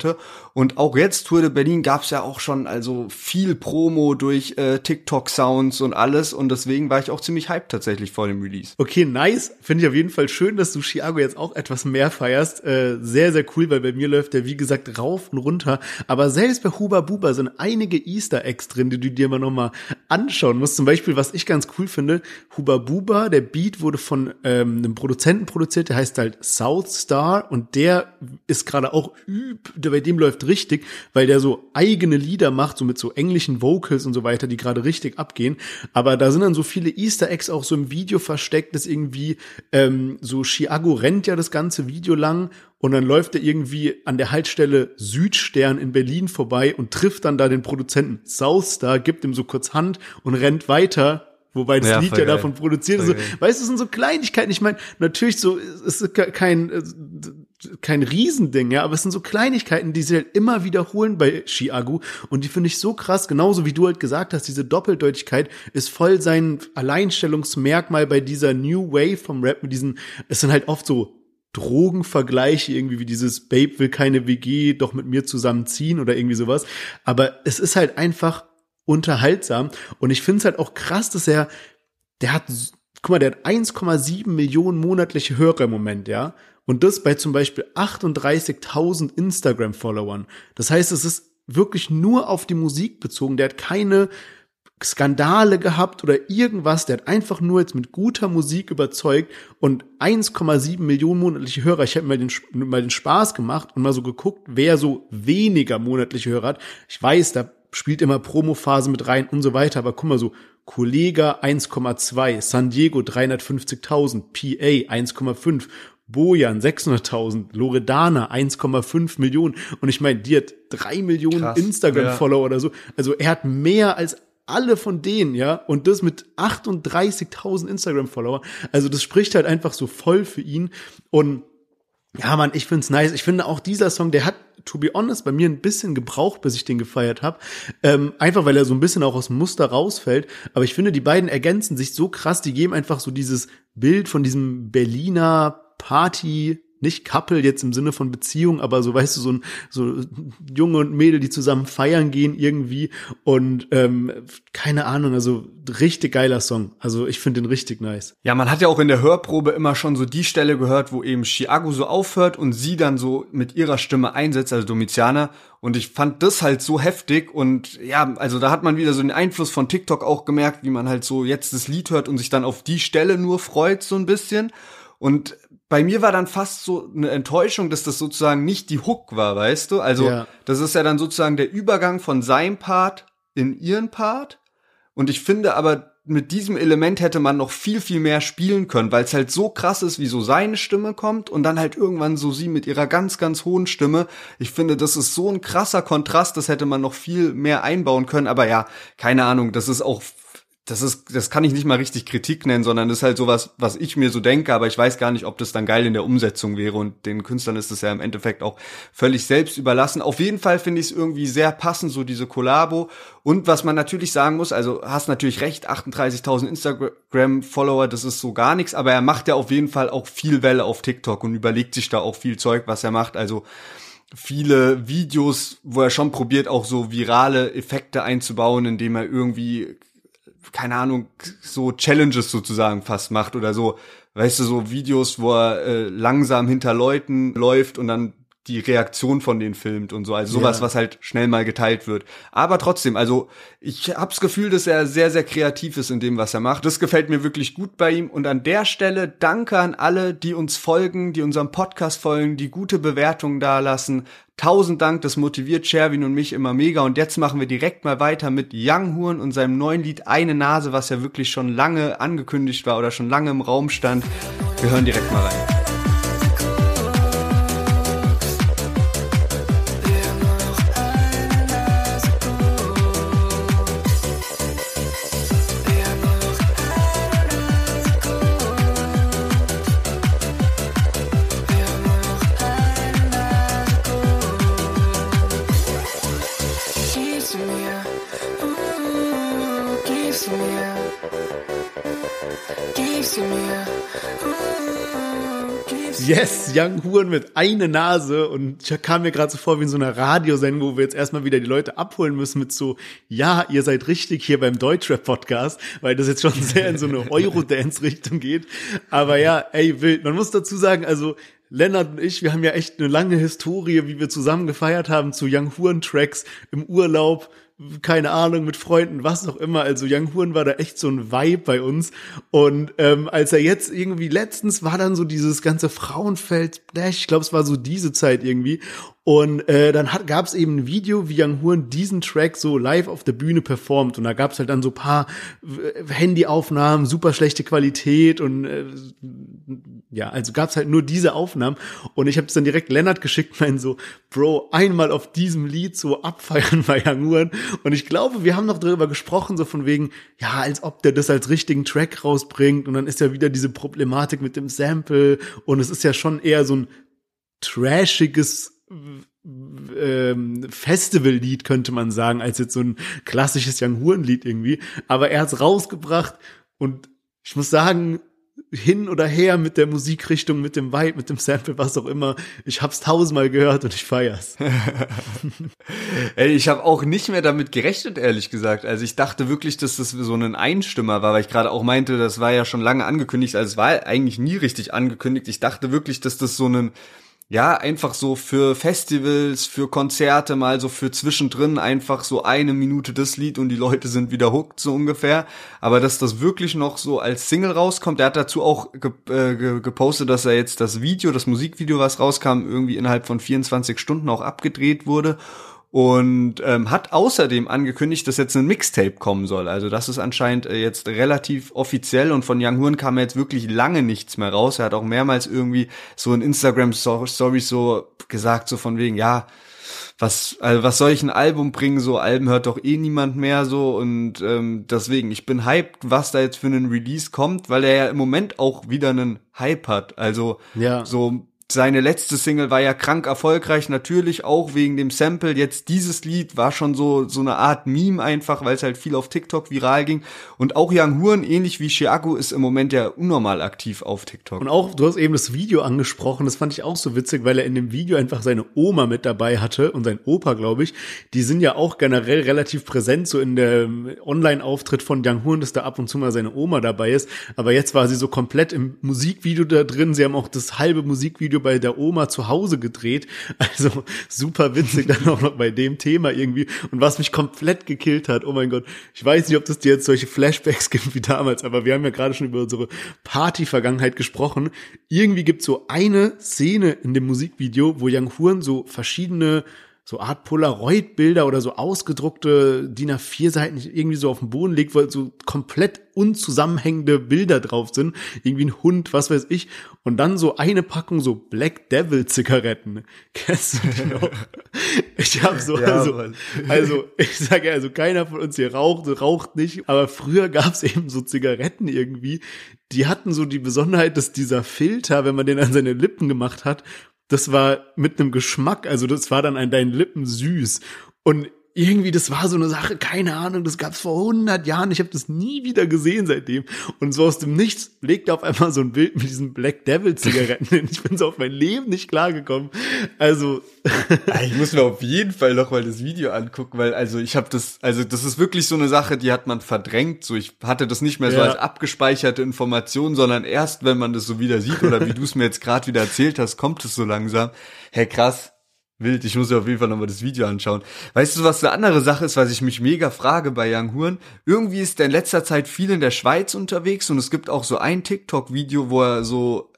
und auch jetzt Tour de Berlin gab's ja auch schon also viel Promo durch äh, TikTok Sounds und alles. Und deswegen war ich auch ziemlich hyped tatsächlich vor dem Release. Okay, nice, finde ich auf jeden Fall schön, dass du Chiago jetzt auch etwas mehr feierst, äh, sehr sehr cool, weil bei mir läuft der wie gesagt rauf und runter, aber selbst bei Huba Buba sind einige Easter Eggs drin, die du dir mal noch mal anschauen musst zum Beispiel, was ich ganz cool finde, Huba Buba, der Beat wurde von ähm, einem Produzenten produziert, der heißt halt South Star und der ist gerade auch üb, bei dem läuft richtig, weil der so eigene Lieder macht, so mit so englischen Vocals und so weiter, die gerade richtig abgehen. Aber da sind dann so viele Easter Eggs auch so im Video versteckt, dass irgendwie ähm, so Chiago rennt ja das ganze Video lang und dann läuft er irgendwie an der Haltestelle Südstern in Berlin vorbei und trifft dann da den Produzenten Southstar, gibt ihm so kurz Hand und rennt weiter. Wobei das ja, Lied ja geil. davon produziert ist. So, weißt du, das sind so Kleinigkeiten. Ich meine, natürlich so, es ist kein, äh, kein Riesending, ja, aber es sind so Kleinigkeiten, die sie halt immer wiederholen bei Chiagu und die finde ich so krass, genauso wie du halt gesagt hast, diese Doppeldeutigkeit ist voll sein Alleinstellungsmerkmal bei dieser New Wave vom Rap mit diesen, es sind halt oft so Drogenvergleiche, irgendwie wie dieses Babe will keine WG, doch mit mir zusammenziehen oder irgendwie sowas. Aber es ist halt einfach unterhaltsam. Und ich finde es halt auch krass, dass er, der hat, guck mal, der hat 1,7 Millionen monatliche Hörer im Moment, ja. Und das bei zum Beispiel 38.000 Instagram-Followern. Das heißt, es ist wirklich nur auf die Musik bezogen. Der hat keine Skandale gehabt oder irgendwas. Der hat einfach nur jetzt mit guter Musik überzeugt und 1,7 Millionen monatliche Hörer. Ich habe mal den, mal den Spaß gemacht und mal so geguckt, wer so weniger monatliche Hörer hat. Ich weiß, da spielt immer Promophase mit rein und so weiter, aber guck mal so, Kollega 1,2, San Diego 350.000, PA 1,5, Bojan 600.000, Loredana 1,5 Millionen und ich meine, die hat drei Millionen Instagram-Follower ja. oder so. Also er hat mehr als alle von denen, ja, und das mit 38.000 Instagram-Follower. Also das spricht halt einfach so voll für ihn. Und ja, man, ich find's nice. Ich finde auch dieser Song, der hat, to be honest, bei mir ein bisschen gebraucht, bis ich den gefeiert habe. Ähm, einfach weil er so ein bisschen auch aus dem Muster rausfällt. Aber ich finde, die beiden ergänzen sich so krass, die geben einfach so dieses Bild von diesem Berliner Party nicht Couple jetzt im Sinne von Beziehung, aber so weißt du, so ein so Junge und Mädel, die zusammen feiern gehen irgendwie und ähm, keine Ahnung, also richtig geiler Song. Also ich finde den richtig nice. Ja, man hat ja auch in der Hörprobe immer schon so die Stelle gehört, wo eben Chiago so aufhört und sie dann so mit ihrer Stimme einsetzt, also Domitiana. Und ich fand das halt so heftig und ja, also da hat man wieder so den Einfluss von TikTok auch gemerkt, wie man halt so jetzt das Lied hört und sich dann auf die Stelle nur freut so ein bisschen. Und bei mir war dann fast so eine Enttäuschung, dass das sozusagen nicht die Hook war, weißt du? Also, ja. das ist ja dann sozusagen der Übergang von seinem Part in ihren Part. Und ich finde aber, mit diesem Element hätte man noch viel, viel mehr spielen können, weil es halt so krass ist, wie so seine Stimme kommt und dann halt irgendwann so sie mit ihrer ganz, ganz hohen Stimme. Ich finde, das ist so ein krasser Kontrast, das hätte man noch viel mehr einbauen können. Aber ja, keine Ahnung, das ist auch das ist, das kann ich nicht mal richtig Kritik nennen, sondern das ist halt sowas, was ich mir so denke, aber ich weiß gar nicht, ob das dann geil in der Umsetzung wäre und den Künstlern ist es ja im Endeffekt auch völlig selbst überlassen. Auf jeden Fall finde ich es irgendwie sehr passend, so diese Kollabo. Und was man natürlich sagen muss, also hast natürlich recht, 38.000 Instagram-Follower, das ist so gar nichts, aber er macht ja auf jeden Fall auch viel Welle auf TikTok und überlegt sich da auch viel Zeug, was er macht. Also viele Videos, wo er schon probiert, auch so virale Effekte einzubauen, indem er irgendwie keine Ahnung, so Challenges sozusagen fast macht oder so, weißt du, so Videos, wo er äh, langsam hinter Leuten läuft und dann die Reaktion von denen filmt und so. Also sowas, ja. was halt schnell mal geteilt wird. Aber trotzdem, also ich hab's Gefühl, dass er sehr, sehr kreativ ist in dem, was er macht. Das gefällt mir wirklich gut bei ihm. Und an der Stelle danke an alle, die uns folgen, die unserem Podcast folgen, die gute Bewertungen dalassen. Tausend Dank, das motiviert Sherwin und mich immer mega. Und jetzt machen wir direkt mal weiter mit Young Horn und seinem neuen Lied Eine Nase, was ja wirklich schon lange angekündigt war oder schon lange im Raum stand. Wir hören direkt mal rein. Yes, Young Huren mit eine Nase und ich kam mir gerade so vor wie in so einer Radiosendung, wo wir jetzt erstmal wieder die Leute abholen müssen mit so, ja, ihr seid richtig hier beim Deutschrap Podcast, weil das jetzt schon sehr in so eine Eurodance Richtung geht. Aber ja, ey, wild. Man muss dazu sagen, also Lennart und ich, wir haben ja echt eine lange Historie, wie wir zusammen gefeiert haben zu Young Huren Tracks im Urlaub keine Ahnung, mit Freunden, was auch immer. Also Young Huren war da echt so ein Vibe bei uns. Und ähm, als er jetzt irgendwie letztens war dann so dieses ganze Frauenfeld, ich glaube, es war so diese Zeit irgendwie. Und äh, dann gab es eben ein Video, wie Young Horn diesen Track so live auf der Bühne performt. Und da gab es halt dann so paar äh, Handyaufnahmen, super schlechte Qualität und äh, ja, also gab es halt nur diese Aufnahmen. Und ich habe es dann direkt Lennart geschickt, mein so, Bro, einmal auf diesem Lied so abfeiern bei Young Horn. Und ich glaube, wir haben noch darüber gesprochen, so von wegen, ja, als ob der das als richtigen Track rausbringt. Und dann ist ja wieder diese Problematik mit dem Sample. Und es ist ja schon eher so ein trashiges ähm, Festivallied, könnte man sagen, als jetzt so ein klassisches Young Huren-Lied irgendwie. Aber er hat's rausgebracht und ich muss sagen, hin oder her mit der Musikrichtung, mit dem Vibe, mit dem Sample, was auch immer. Ich hab's tausendmal gehört und ich feier's. (laughs) (laughs) Ey, ich habe auch nicht mehr damit gerechnet, ehrlich gesagt. Also ich dachte wirklich, dass das so ein Einstimmer war, weil ich gerade auch meinte, das war ja schon lange angekündigt. Also es war eigentlich nie richtig angekündigt. Ich dachte wirklich, dass das so ein ja, einfach so für Festivals, für Konzerte mal so für zwischendrin einfach so eine Minute das Lied und die Leute sind wieder hooked, so ungefähr. Aber dass das wirklich noch so als Single rauskommt, der hat dazu auch ge äh, gepostet, dass er jetzt das Video, das Musikvideo, was rauskam, irgendwie innerhalb von 24 Stunden auch abgedreht wurde und ähm, hat außerdem angekündigt, dass jetzt ein Mixtape kommen soll. Also das ist anscheinend äh, jetzt relativ offiziell und von Young Horn kam jetzt wirklich lange nichts mehr raus. Er hat auch mehrmals irgendwie so in Instagram Stories so gesagt, so von wegen, ja, was, also was soll ich ein Album bringen? So Alben hört doch eh niemand mehr so und ähm, deswegen, ich bin hyped, was da jetzt für einen Release kommt, weil er ja im Moment auch wieder einen Hype hat. Also ja. so seine letzte Single war ja krank erfolgreich, natürlich auch wegen dem Sample. Jetzt dieses Lied war schon so, so eine Art Meme einfach, weil es halt viel auf TikTok viral ging. Und auch Young Huren, ähnlich wie Chiago, ist im Moment ja unnormal aktiv auf TikTok. Und auch, du hast eben das Video angesprochen, das fand ich auch so witzig, weil er in dem Video einfach seine Oma mit dabei hatte und sein Opa, glaube ich. Die sind ja auch generell relativ präsent, so in der Online-Auftritt von Young Huren, dass da ab und zu mal seine Oma dabei ist. Aber jetzt war sie so komplett im Musikvideo da drin. Sie haben auch das halbe Musikvideo Video bei der Oma zu Hause gedreht. (laughs) Also super witzig dann auch noch bei dem Thema irgendwie. Und was mich komplett gekillt hat, oh mein Gott, ich weiß nicht, ob das dir jetzt solche Flashbacks (laughs) gibt wie damals, aber wir haben ja gerade schon über unsere Party-Vergangenheit gesprochen. Irgendwie gibt so eine Szene in dem Musikvideo, wo Young Huren so verschiedene so Art Polaroid-Bilder oder so ausgedruckte DIN A4-Seiten irgendwie so auf dem Boden legt, weil so komplett unzusammenhängende Bilder drauf sind. Irgendwie ein Hund, was weiß ich. Und dann so eine Packung so Black Devil-Zigaretten. (laughs) Kennst du die noch? Ich habe so, ja, also, also, ich sage ja, also keiner von uns hier raucht, raucht nicht. Aber früher gab's eben so Zigaretten irgendwie, die hatten so die Besonderheit, dass dieser Filter, wenn man den an seine Lippen gemacht hat, das war mit einem Geschmack, also das war dann an deinen Lippen süß. Und irgendwie, das war so eine Sache, keine Ahnung, das gab's vor 100 Jahren, ich habe das nie wieder gesehen seitdem. Und so aus dem Nichts legte auf einmal so ein Bild mit diesen Black Devil Zigaretten hin. Ich bin so auf mein Leben nicht klargekommen. Also (laughs) ich muss mir auf jeden Fall noch mal das Video angucken, weil also ich habe das, also das ist wirklich so eine Sache, die hat man verdrängt. So ich hatte das nicht mehr so ja. als abgespeicherte Information, sondern erst, wenn man das so wieder sieht oder wie du es mir jetzt gerade wieder erzählt hast, kommt es so langsam. Hey krass, Wild, ich muss mir auf jeden Fall nochmal das Video anschauen. Weißt du, was eine andere Sache ist, was ich mich mega frage bei Young Huren? Irgendwie ist er in letzter Zeit viel in der Schweiz unterwegs und es gibt auch so ein TikTok-Video, wo er so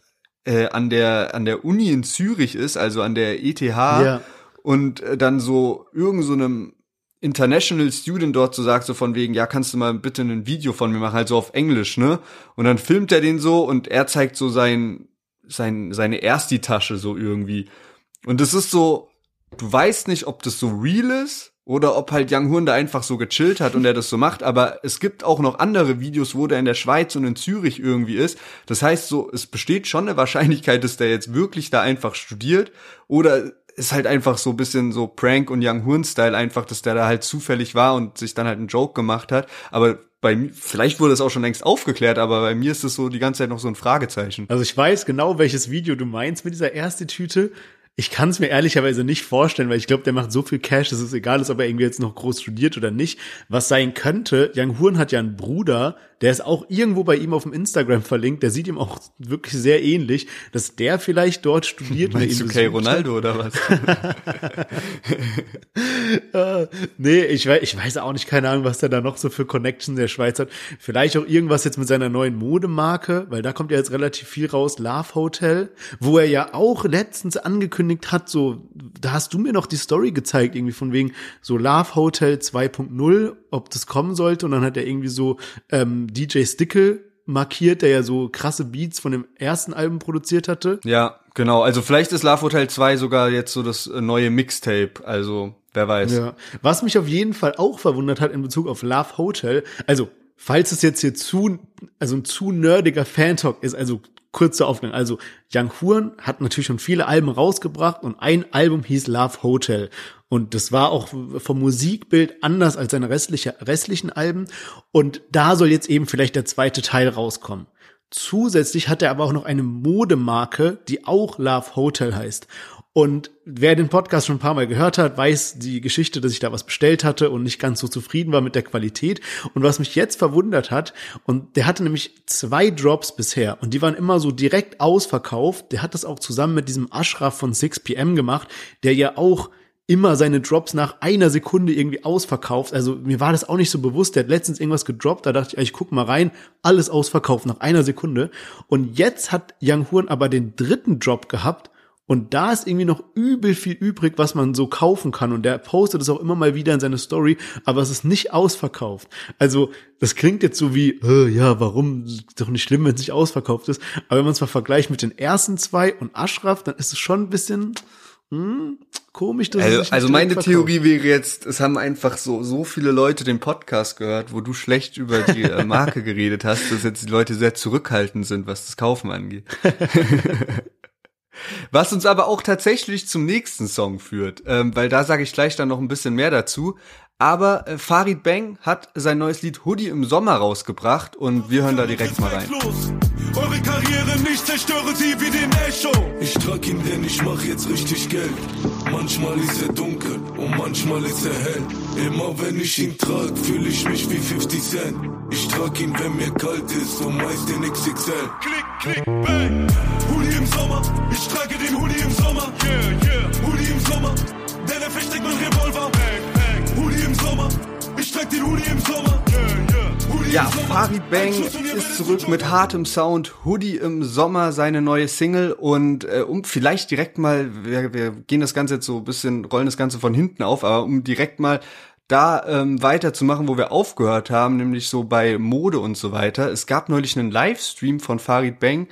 äh, an der an der Uni in Zürich ist, also an der ETH ja. und äh, dann so irgend so einem International Student dort so sagt, so von wegen, ja, kannst du mal bitte ein Video von mir machen, halt so auf Englisch, ne? Und dann filmt er den so und er zeigt so sein, sein, seine Ersti-Tasche so irgendwie. Und es ist so, du weißt nicht, ob das so real ist oder ob halt Young Horn da einfach so gechillt hat und er das so macht, aber es gibt auch noch andere Videos, wo der in der Schweiz und in Zürich irgendwie ist. Das heißt so, es besteht schon eine Wahrscheinlichkeit, dass der jetzt wirklich da einfach studiert oder ist halt einfach so bisschen so Prank und Young Horn Style einfach, dass der da halt zufällig war und sich dann halt einen Joke gemacht hat, aber bei mir, vielleicht wurde es auch schon längst aufgeklärt, aber bei mir ist es so die ganze Zeit noch so ein Fragezeichen. Also ich weiß genau, welches Video du meinst mit dieser erste Tüte. Ich kann es mir ehrlicherweise nicht vorstellen, weil ich glaube, der macht so viel Cash, dass es egal ist, ob er irgendwie jetzt noch groß studiert oder nicht. Was sein könnte, Young Huren hat ja einen Bruder, der ist auch irgendwo bei ihm auf dem Instagram verlinkt, der sieht ihm auch wirklich sehr ähnlich, dass der vielleicht dort studiert. Meinst du Kay Ronaldo oder was? uh, (laughs) nee, ich weiß, ich weiß auch nicht, keine Ahnung, was der da noch so für Connection der Schweiz hat. Vielleicht auch irgendwas jetzt mit seiner neuen Modemarke, weil da kommt ja jetzt relativ viel raus, Love Hotel, wo er ja auch letztens angekündigt hat, so, da hast du mir noch die Story gezeigt, irgendwie von wegen so Love Hotel 2.0, ob das kommen sollte und dann hat er irgendwie so ähm, DJ Stickle markiert, der ja so krasse Beats von dem ersten Album produziert hatte. Ja, genau. Also vielleicht ist Love Hotel 2 sogar jetzt so das neue Mixtape. Also wer weiß. Ja. Was mich auf jeden Fall auch verwundert hat in Bezug auf Love Hotel, also falls es jetzt hier zu, also ein zu nerdiger Fan-Talk ist, also kurzer Aufgang. Also Young Huren hat natürlich schon viele Alben rausgebracht und ein Album hieß Love Hotel. Und das war auch vom Musikbild anders als seine restliche, restlichen Alben. Und da soll jetzt eben vielleicht der zweite Teil rauskommen. Zusätzlich hat er aber auch noch eine Modemarke, die auch Love Hotel heißt. Und wer den Podcast schon ein paar Mal gehört hat, weiß die Geschichte, dass ich da was bestellt hatte und nicht ganz so zufrieden war mit der Qualität. Und was mich jetzt verwundert hat, und der hatte nämlich zwei Drops bisher und die waren immer so direkt ausverkauft. Der hat das auch zusammen mit diesem Ashraf von 6pm gemacht, der ja auch immer seine Drops nach einer Sekunde irgendwie ausverkauft. Also mir war das auch nicht so bewusst. Der hat letztens irgendwas gedroppt, da dachte ich, ich guck mal rein, alles ausverkauft nach einer Sekunde. Und jetzt hat Young Huren aber den dritten Drop gehabt und da ist irgendwie noch übel viel übrig, was man so kaufen kann. Und der postet es auch immer mal wieder in seine Story, aber es ist nicht ausverkauft. Also, das klingt jetzt so wie, äh, ja, warum? Ist doch nicht schlimm, wenn es nicht ausverkauft ist. Aber wenn man es mal vergleicht mit den ersten zwei und Ashraf, dann ist es schon ein bisschen, hm, komisch, dass Also, also meine. Theorie wäre jetzt, es haben einfach so, so viele Leute den Podcast gehört, wo du schlecht über die äh, (laughs) Marke geredet hast, dass jetzt die Leute sehr zurückhaltend sind, was das Kaufen angeht. (laughs) Was uns aber auch tatsächlich zum nächsten Song führt, ähm, weil da sage ich gleich dann noch ein bisschen mehr dazu. Aber äh, Farid Bang hat sein neues Lied Hoodie im Sommer rausgebracht und wir hören da direkt mal rein. Eure Karriere nicht zerstöre sie wie den Echo. Ich trag ihn, denn ich mach jetzt richtig Geld. Manchmal ist er dunkel und manchmal ist er hell. Immer wenn ich ihn trag, fühle ich mich wie 50 Cent. Ich trag ihn, wenn mir kalt ist und meist in XXL. Klick, klick, bang. Hoodie im Sommer, ich trage den Hoodie im Sommer. Yeah, yeah. Hoodie im Sommer, denn er versteckt mein Revolver. Bang. Hoodie im Sommer, ich trag den Hoodie im Sommer. Ja. Farid Bang ist zurück mit hartem Sound, Hoodie im Sommer, seine neue Single und äh, um vielleicht direkt mal, wir, wir gehen das Ganze jetzt so ein bisschen, rollen das Ganze von hinten auf, aber um direkt mal da ähm, weiterzumachen, wo wir aufgehört haben, nämlich so bei Mode und so weiter. Es gab neulich einen Livestream von Farid Bang,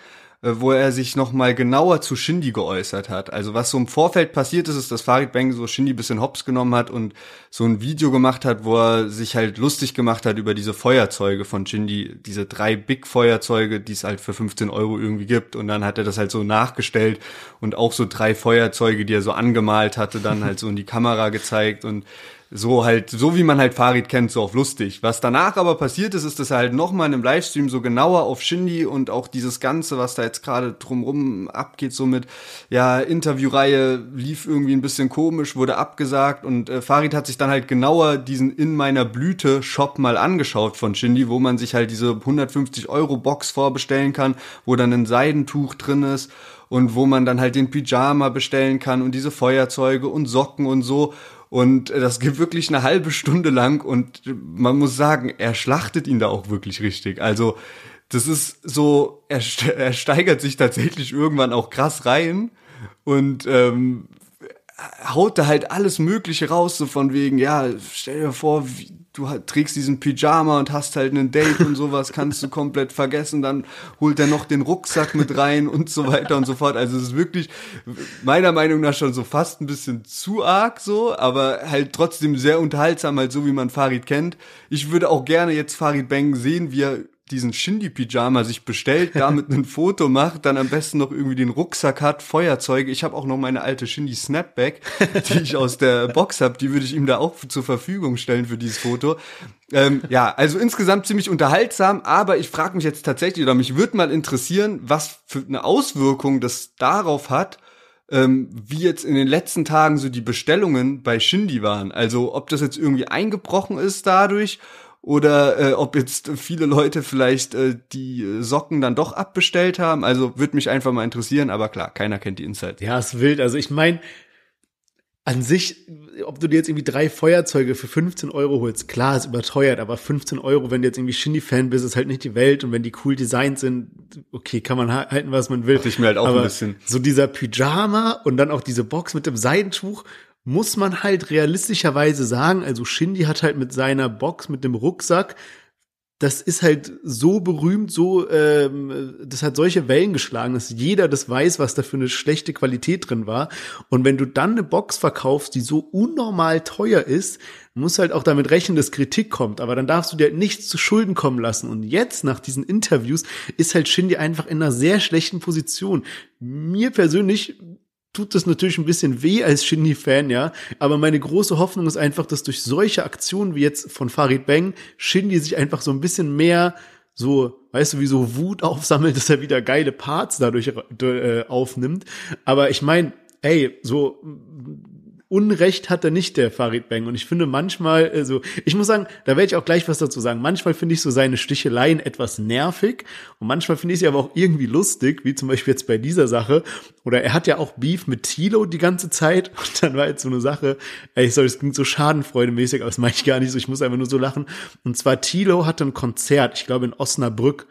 wo er sich noch mal genauer zu Shindy geäußert hat. Also was so im Vorfeld passiert ist, ist, dass Farid Bang so Shindy bisschen hops genommen hat und so ein Video gemacht hat, wo er sich halt lustig gemacht hat über diese Feuerzeuge von Shindy, diese drei Big-Feuerzeuge, die es halt für 15 Euro irgendwie gibt. Und dann hat er das halt so nachgestellt und auch so drei Feuerzeuge, die er so angemalt hatte, dann halt so in die Kamera gezeigt und so halt, so wie man halt Farid kennt, so auf lustig. Was danach aber passiert ist, ist, dass er halt nochmal in einem Livestream so genauer auf Shindy und auch dieses Ganze, was da jetzt gerade drumrum abgeht, so mit, ja, Interviewreihe lief irgendwie ein bisschen komisch, wurde abgesagt und äh, Farid hat sich dann halt genauer diesen In meiner Blüte Shop mal angeschaut von Shindy, wo man sich halt diese 150 Euro Box vorbestellen kann, wo dann ein Seidentuch drin ist und wo man dann halt den Pyjama bestellen kann und diese Feuerzeuge und Socken und so. Und das geht wirklich eine halbe Stunde lang und man muss sagen, er schlachtet ihn da auch wirklich richtig. Also das ist so, er, er steigert sich tatsächlich irgendwann auch krass rein und ähm, haut da halt alles Mögliche raus, so von wegen, ja, stell dir vor, wie, du trägst diesen Pyjama und hast halt einen Date und sowas, kannst du komplett vergessen, dann holt er noch den Rucksack mit rein und so weiter und so fort. Also es ist wirklich meiner Meinung nach schon so fast ein bisschen zu arg so, aber halt trotzdem sehr unterhaltsam, halt so wie man Farid kennt. Ich würde auch gerne jetzt Farid Bang sehen, wie er diesen Shindy-Pyjama sich bestellt, damit ein Foto macht, dann am besten noch irgendwie den Rucksack hat, Feuerzeuge. Ich habe auch noch meine alte Shindy-Snapback, die ich aus der Box habe, die würde ich ihm da auch zur Verfügung stellen für dieses Foto. Ähm, ja, also insgesamt ziemlich unterhaltsam, aber ich frage mich jetzt tatsächlich, oder mich würde mal interessieren, was für eine Auswirkung das darauf hat, ähm, wie jetzt in den letzten Tagen so die Bestellungen bei Shindy waren. Also ob das jetzt irgendwie eingebrochen ist dadurch oder äh, ob jetzt viele Leute vielleicht äh, die äh, Socken dann doch abbestellt haben. Also würde mich einfach mal interessieren, aber klar, keiner kennt die Insights. Ja, ist wild. Also ich meine, an sich, ob du dir jetzt irgendwie drei Feuerzeuge für 15 Euro holst, klar, ist überteuert, aber 15 Euro, wenn du jetzt irgendwie Shindy-Fan bist, ist halt nicht die Welt und wenn die cool designt sind, okay, kann man ha- halten, was man will. Dachte ich mir halt auch ein aber bisschen. So dieser Pyjama und dann auch diese Box mit dem Seidentuch, muss man halt realistischerweise sagen, also Shindy hat halt mit seiner Box, mit dem Rucksack, das ist halt so berühmt, so, ähm, das hat solche Wellen geschlagen, dass jeder das weiß, was da für eine schlechte Qualität drin war. Und wenn du dann eine Box verkaufst, die so unnormal teuer ist, musst halt auch damit rechnen, dass Kritik kommt. Aber dann darfst du dir halt nichts zu Schulden kommen lassen. Und jetzt, nach diesen Interviews, ist halt Shindy einfach in einer sehr schlechten Position. Mir persönlich tut das natürlich ein bisschen weh als Shindy-Fan, ja. Aber meine große Hoffnung ist einfach, dass durch solche Aktionen wie jetzt von Farid Bang Shindy sich einfach so ein bisschen mehr so, weißt du, wie so Wut aufsammelt, (laughs) dass er wieder geile Parts dadurch äh, aufnimmt. Aber ich meine, ey, so Unrecht hat er nicht, der Farid Bang. Und ich finde manchmal, also, ich muss sagen, da werde ich auch gleich was dazu sagen. Manchmal finde ich so seine Sticheleien etwas nervig und manchmal finde ich sie aber auch irgendwie lustig, wie zum Beispiel jetzt bei dieser Sache. Oder er hat ja auch Beef mit Tilo die ganze Zeit und dann war jetzt so eine Sache, ey, sorry, das klingt so schadenfreudemäßig, aber das meine ich gar nicht so, ich muss einfach nur so lachen. Und zwar Tilo hatte ein Konzert, ich glaube in Osnabrück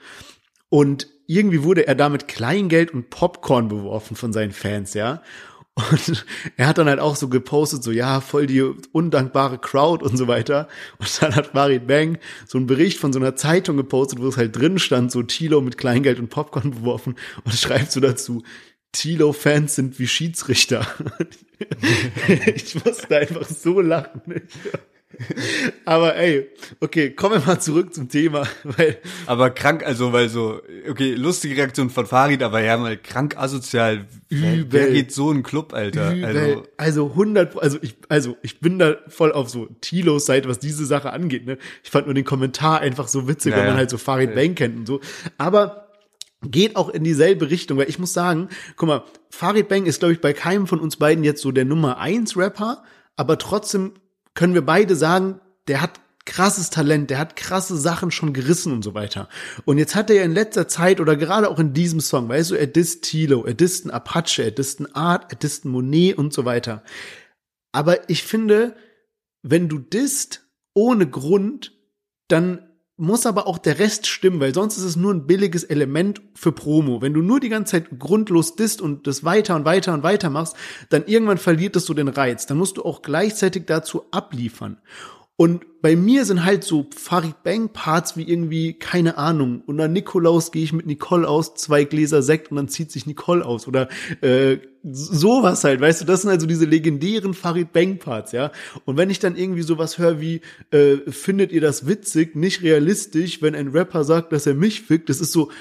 und irgendwie wurde er da mit Kleingeld und Popcorn beworfen von seinen Fans, ja. Und (laughs) er hat dann halt auch so gepostet, so ja, voll die undankbare Crowd und so weiter. Und dann hat Farid Bang so einen Bericht von so einer Zeitung gepostet, wo es halt drin stand, so Tilo mit Kleingeld und Popcorn beworfen und (laughs) schreibt so dazu, Tilo-Fans sind wie Schiedsrichter. (laughs) ich musste einfach so lachen. (laughs) Aber ey, okay, kommen wir mal zurück zum Thema, (laughs) weil Aber krank, also, weil so, okay, lustige Reaktion von Farid, aber ja mal krank asozial. Übel. wer geht so in einen Club, Alter? Übel. Also, Also 100, also ich, also ich bin da voll auf so Tilos Seite, was diese Sache angeht. Ne? Ich fand nur den Kommentar einfach so witzig, Ja, weil man ja. halt so Farid Bang kennt und so. Aber geht auch in dieselbe Richtung, weil ich muss sagen, guck mal, Farid Bang ist, glaube ich, bei keinem von uns beiden jetzt so der Nummer eins Rapper, aber trotzdem können wir beide sagen, der hat krasses Talent, der hat krasse Sachen schon gerissen und so weiter. Und jetzt hat er ja in letzter Zeit oder gerade auch in diesem Song, weißt du, er disst Tilo, er disst einen Apache, er disst einen Art, er disst einen Monet und so weiter. Aber ich finde, wenn du disst ohne Grund, dann muss aber auch der Rest stimmen, weil sonst ist es nur ein billiges Element für Promo. Wenn du nur die ganze Zeit grundlos disst und das weiter und weiter und weiter machst, dann irgendwann verliert es so den Reiz. Dann musst du auch gleichzeitig dazu abliefern. Und bei mir sind halt so Farid Bang Parts wie irgendwie, keine Ahnung, und an Nikolaus gehe ich mit Nicole aus, zwei Gläser Sekt und dann zieht sich Nicole aus. Oder äh, sowas halt, weißt du, das sind also diese legendären Farid Bang Parts, ja. Und wenn ich dann irgendwie sowas höre wie, äh, findet ihr das witzig, nicht realistisch, wenn ein Rapper sagt, dass er mich fickt, das ist so,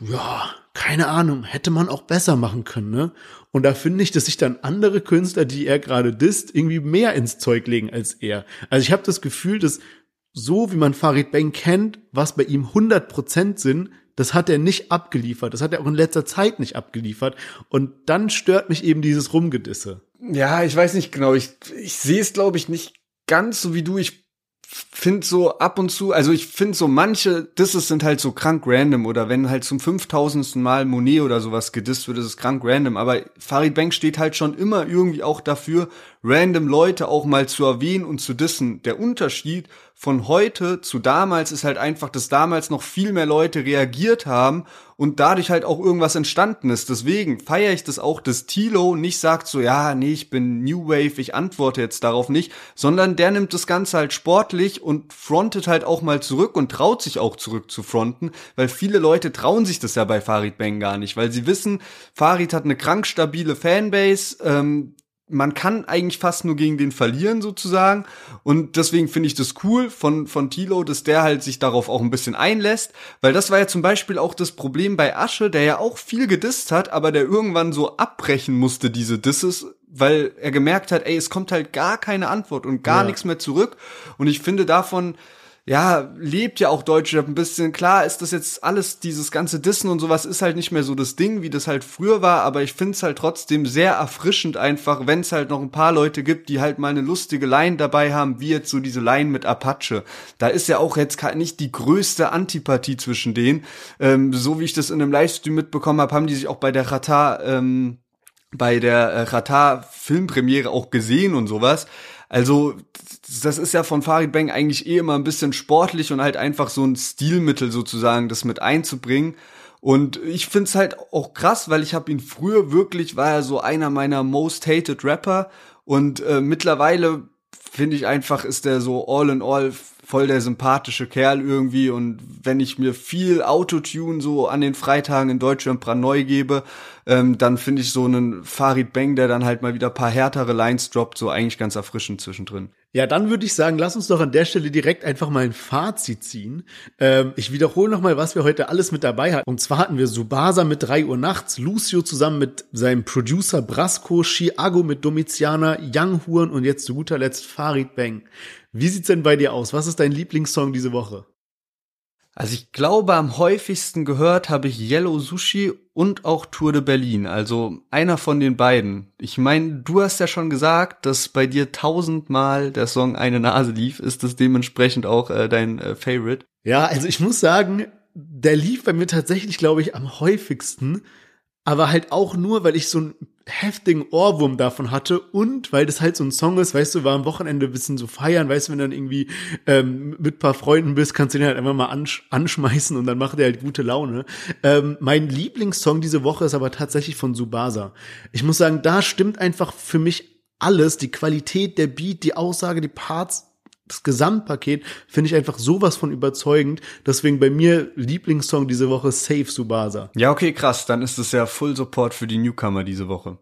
ja, keine Ahnung, hätte man auch besser machen können, ne? Und da finde ich, dass sich dann andere Künstler, die er gerade disst, irgendwie mehr ins Zeug legen als er. Also ich habe das Gefühl, dass so wie man Farid Bang kennt, was bei ihm 100% sind, das hat er nicht abgeliefert. Das hat er auch in letzter Zeit nicht abgeliefert. Und dann stört mich eben dieses Rumgedisse. ja, ich weiß nicht genau. Ich, ich sehe es, glaube ich, nicht ganz so wie du. Ich finde so ab und zu, also ich finde so manche Disses sind halt so krank random oder wenn halt zum 5000. Mal Monet oder sowas gedisst wird, ist es krank random. Aber Farid Bang steht halt schon immer irgendwie auch dafür, random Leute auch mal zu erwähnen und zu dissen. Der Unterschied von heute zu damals ist halt einfach, dass damals noch viel mehr Leute reagiert haben und dadurch halt auch irgendwas entstanden ist. Deswegen feiere ich das auch, dass Tilo nicht sagt so, ja, nee, ich bin New Wave, ich antworte jetzt darauf nicht, sondern der nimmt das Ganze halt sportlich und frontet halt auch mal zurück und traut sich auch zurück zu fronten, weil viele Leute trauen sich das ja bei Farid Bang gar nicht, weil sie wissen, Farid hat eine krank stabile Fanbase, ähm, man kann eigentlich fast nur gegen den verlieren sozusagen. Und deswegen finde ich das cool von von Tilo, dass der halt sich darauf auch ein bisschen einlässt, weil das war ja zum Beispiel auch das Problem bei Asche, der ja auch viel gedisst hat, aber der irgendwann so abbrechen musste diese Disses, weil er gemerkt hat, ey, es kommt halt gar keine Antwort und gar Ja. nichts mehr zurück. Und ich finde davon ja, lebt ja auch Deutschrap ein bisschen. Klar ist das jetzt alles, dieses ganze Dissen und sowas ist halt nicht mehr so das Ding, wie das halt früher war, aber ich find's halt trotzdem sehr erfrischend einfach, wenn es halt noch ein paar Leute gibt, die halt mal eine lustige Line dabei haben, wie jetzt so diese Line mit Apache. Da ist ja auch jetzt nicht die größte Antipathie zwischen denen. Ähm, so wie ich das in einem Livestream mitbekommen habe, haben die sich auch bei der Rata, ähm, bei der äh, Rata Filmpremiere auch gesehen und sowas. Also das ist ja von Farid Bang eigentlich eh immer ein bisschen sportlich und halt einfach so ein Stilmittel sozusagen, das mit einzubringen. Und ich find's halt auch krass, weil ich habe ihn früher wirklich, war er so einer meiner most hated Rapper und äh, mittlerweile finde ich einfach, ist der so all in all voll der sympathische Kerl irgendwie und wenn ich mir viel Autotune so an den Freitagen in Deutschland neu gebe, ähm, dann finde ich so einen Farid Bang, der dann halt mal wieder paar härtere Lines droppt, so eigentlich ganz erfrischend zwischendrin. Ja, dann würde ich sagen, lass uns doch an der Stelle direkt einfach mal ein Fazit ziehen. Ähm, ich wiederhole nochmal, was wir heute alles mit dabei hatten. Und zwar hatten wir Subasa mit 3 Uhr nachts, Lucio zusammen mit seinem Producer Brasco, Chiago mit Domiziana, Young Huren und jetzt zu guter Letzt Farid Bang. Wie sieht's denn bei dir aus? Was ist dein Lieblingssong diese Woche? Also ich glaube, am häufigsten gehört habe ich Yellow Sushi und auch Tour de Berlin. Also einer von den beiden. Ich meine, du hast ja schon gesagt, dass bei dir tausendmal der Song Eine Nase lief. Ist das dementsprechend auch äh, dein äh, Favorite? Ja, also ich muss sagen, der lief bei mir tatsächlich, glaube ich, am häufigsten. Aber halt auch nur, weil ich so einen heftigen Ohrwurm davon hatte und weil das halt so ein Song ist, weißt du, war am Wochenende bisschen so feiern, weißt du, wenn dann irgendwie ähm, mit paar Freunden bist, kannst du den halt einfach mal ansch anschmeißen und dann macht er halt gute Laune. Ähm, mein Lieblingssong diese Woche ist aber tatsächlich von Subasa. Ich muss sagen, da stimmt einfach für mich alles, die Qualität, der Beat, die Aussage, die Parts, das Gesamtpaket finde ich einfach sowas von überzeugend. Deswegen bei mir Lieblingssong diese Woche Safe Subasa. Ja, okay, krass. Dann ist es ja Full Support für die Newcomer diese Woche.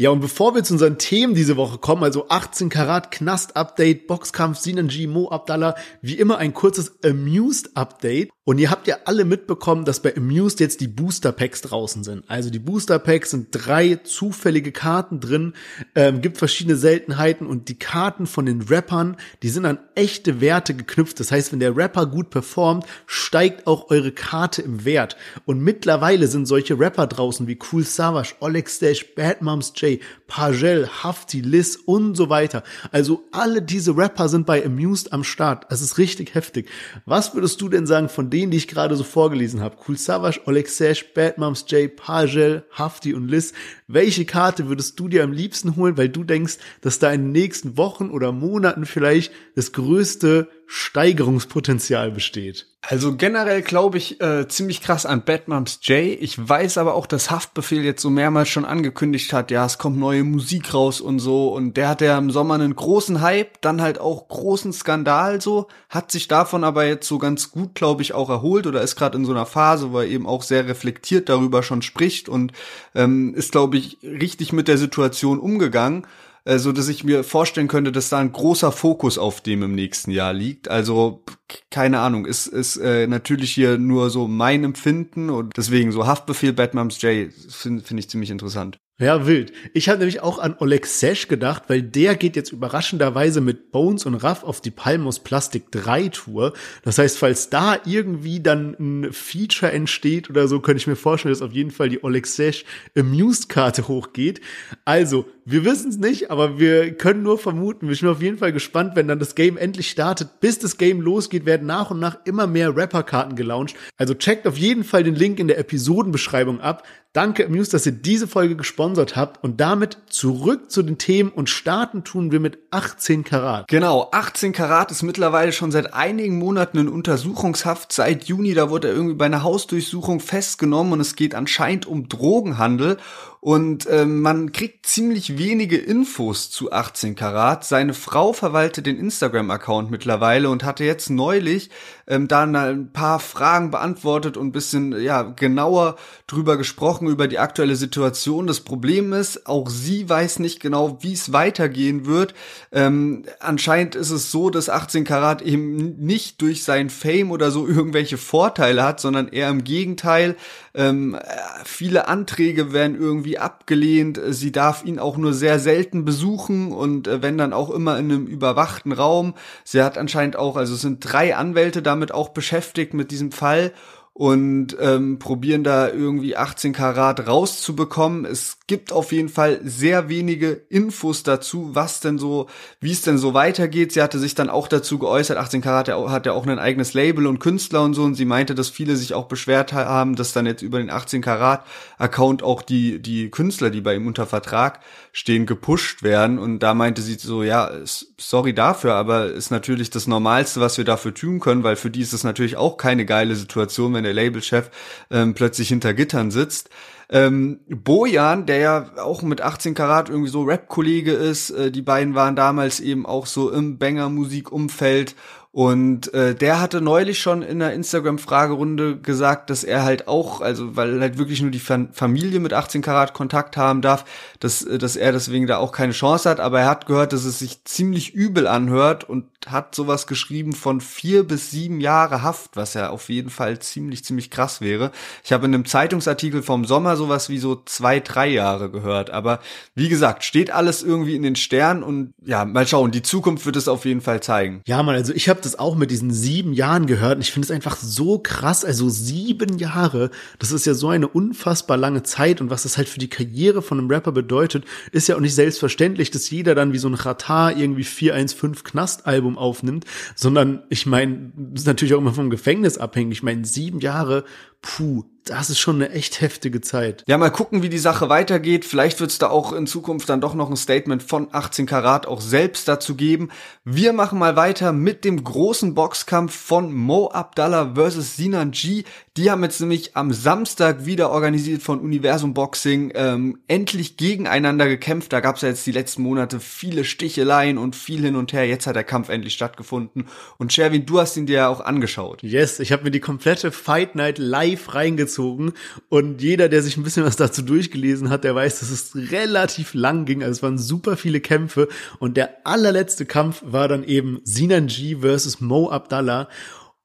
Ja, und bevor wir zu unseren Themen diese Woche kommen, also 18 Karat Knast-Update, Boxkampf, Sinanji, Mo Abdallah, wie immer ein kurzes Amused-Update. Und ihr habt ja alle mitbekommen, dass bei Amused jetzt die Booster Packs draußen sind. Also die Booster Packs sind drei zufällige Karten drin, ähm, gibt verschiedene Seltenheiten und die Karten von den Rappern, die sind an echte Werte geknüpft. Das heißt, wenn der Rapper gut performt, steigt auch eure Karte im Wert. Und mittlerweile sind solche Rapper draußen wie Cool Savage, Oleg Stash, Bad Moms J, Pagel, Hafti, Liz und so weiter. Also alle diese Rapper sind bei Amused am Start. Es ist richtig heftig. Was würdest du denn sagen von denen, die ich gerade so vorgelesen habe? Cool Savage, Oleg Sash, Bad Moms J, Pagel, Hafti und Liz. Welche Karte würdest du dir am liebsten holen, weil du denkst, dass da in den nächsten Wochen oder Monaten vielleicht das größte Steigerungspotenzial besteht? Also generell glaube ich äh, ziemlich krass an Batmums J. Ich weiß aber auch, dass Haftbefehl jetzt so mehrmals schon angekündigt hat, ja, es kommt neue Musik raus und so. Und der hat ja im Sommer einen großen Hype, dann halt auch großen Skandal so, hat sich davon aber jetzt so ganz gut, glaube ich, auch erholt oder ist gerade in so einer Phase, wo er eben auch sehr reflektiert darüber schon spricht und ähm, ist, glaube ich, richtig mit der Situation umgegangen so dass ich mir vorstellen könnte, dass da ein großer Fokus auf dem im nächsten Jahr liegt. Also keine Ahnung, ist ist äh, natürlich hier nur so mein Empfinden und deswegen so Haftbefehl Batmums J finde find ich ziemlich interessant. Ja, wild. Ich habe nämlich auch an Oleg Sesh gedacht, weil der geht jetzt überraschenderweise mit Bones und Raff auf die Palmos Plastik 3 Tour. Das heißt, falls da irgendwie dann ein Feature entsteht oder so, könnte ich mir vorstellen, dass auf jeden Fall die Oleg Sesh Amused-Karte hochgeht. Also, wir wissen es nicht, aber wir können nur vermuten. Wir sind auf jeden Fall gespannt, wenn dann das Game endlich startet. Bis das Game losgeht, werden nach und nach immer mehr Rapper-Karten gelauncht. Also checkt auf jeden Fall den Link in der Episodenbeschreibung ab. Danke, Amuse, dass ihr diese Folge gesponsert habt und damit zurück zu den Themen und starten tun wir mit 18 Karat. Genau, 18 Karat ist mittlerweile schon seit einigen Monaten in Untersuchungshaft. Seit Juni, da wurde er irgendwie bei einer Hausdurchsuchung festgenommen und es geht anscheinend um Drogenhandel. Und äh, man kriegt ziemlich wenige Infos zu 18 Karat. Seine Frau verwaltet den Instagram-Account mittlerweile und hatte jetzt neulich ähm, da ein paar Fragen beantwortet und ein bisschen ja genauer drüber gesprochen über die aktuelle Situation. Das Problem ist, auch sie weiß nicht genau, wie es weitergehen wird. Ähm, anscheinend ist es so, dass 18 Karat eben nicht durch sein Fame oder so irgendwelche Vorteile hat, sondern eher im Gegenteil. Ähm, viele Anträge werden irgendwie abgelehnt. Sie darf ihn auch nur sehr selten besuchen und äh, wenn dann auch immer in einem überwachten Raum. Sie hat anscheinend auch, also es sind drei Anwälte damit auch beschäftigt mit diesem Fall und ähm, probieren da irgendwie 18 Karat rauszubekommen. Es gibt auf jeden Fall sehr wenige Infos dazu, was denn so, wie es denn so weitergeht. Sie hatte sich dann auch dazu geäußert, 18 Karat hat ja auch ein eigenes Label und Künstler und so und sie meinte, dass viele sich auch beschwert haben, dass dann jetzt über den 18 Karat Account auch die, die Künstler, die bei ihm unter Vertrag stehen, gepusht werden und da meinte sie so, ja, sorry dafür, aber ist natürlich das Normalste, was wir dafür tun können, weil für die ist es natürlich auch keine geile Situation, wenn der Labelchef ähm, plötzlich hinter Gittern sitzt. Ähm, Bojan, der ja auch mit 18 Karat irgendwie so Rap-Kollege ist, äh, die beiden waren damals eben auch so im Banger-Musik-Umfeld und äh, der hatte neulich schon in der Instagram-Fragerunde gesagt, dass er halt auch, also weil halt wirklich nur die Familie mit 18 Karat Kontakt haben darf, dass, äh, dass er deswegen da auch keine Chance hat. Aber er hat gehört, dass es sich ziemlich übel anhört und hat sowas geschrieben von vier bis sieben Jahre Haft, was ja auf jeden Fall ziemlich, ziemlich krass wäre. Ich habe in einem Zeitungsartikel vom Sommer sowas wie so zwei, drei Jahre gehört. Aber wie gesagt, steht alles irgendwie in den Sternen und ja, mal schauen, die Zukunft wird es auf jeden Fall zeigen. Ja, man, also ich habe habe das auch mit diesen sieben Jahren gehört und ich finde es einfach so krass. Also sieben Jahre, das ist ja so eine unfassbar lange Zeit und was das halt für die Karriere von einem Rapper bedeutet, ist ja auch nicht selbstverständlich, dass jeder dann wie so ein Ratar irgendwie 415 Knastalbum aufnimmt, sondern ich meine, das ist natürlich auch immer vom Gefängnis abhängig. Ich meine, sieben Jahre, puh, das ist schon eine echt heftige Zeit. Ja, mal gucken, wie die Sache weitergeht. Vielleicht wird es da auch in Zukunft dann doch noch ein Statement von 18 Karat auch selbst dazu geben. Wir machen mal weiter mit dem großen Boxkampf von Mo Abdallah versus Sinan G. Die haben jetzt nämlich am Samstag wieder organisiert von Universum Boxing ähm, endlich gegeneinander gekämpft. Da gab es ja jetzt die letzten Monate viele Sticheleien und viel hin und her. Jetzt hat der Kampf endlich stattgefunden. Und Sherwin, du hast ihn dir ja auch angeschaut. Yes, ich habe mir die komplette Fight Night live reingezogen und jeder, der sich ein bisschen was dazu durchgelesen hat, der weiß, dass es relativ lang ging. Also es waren super viele Kämpfe und der allerletzte Kampf war dann eben Sinan G versus Mo Abdallah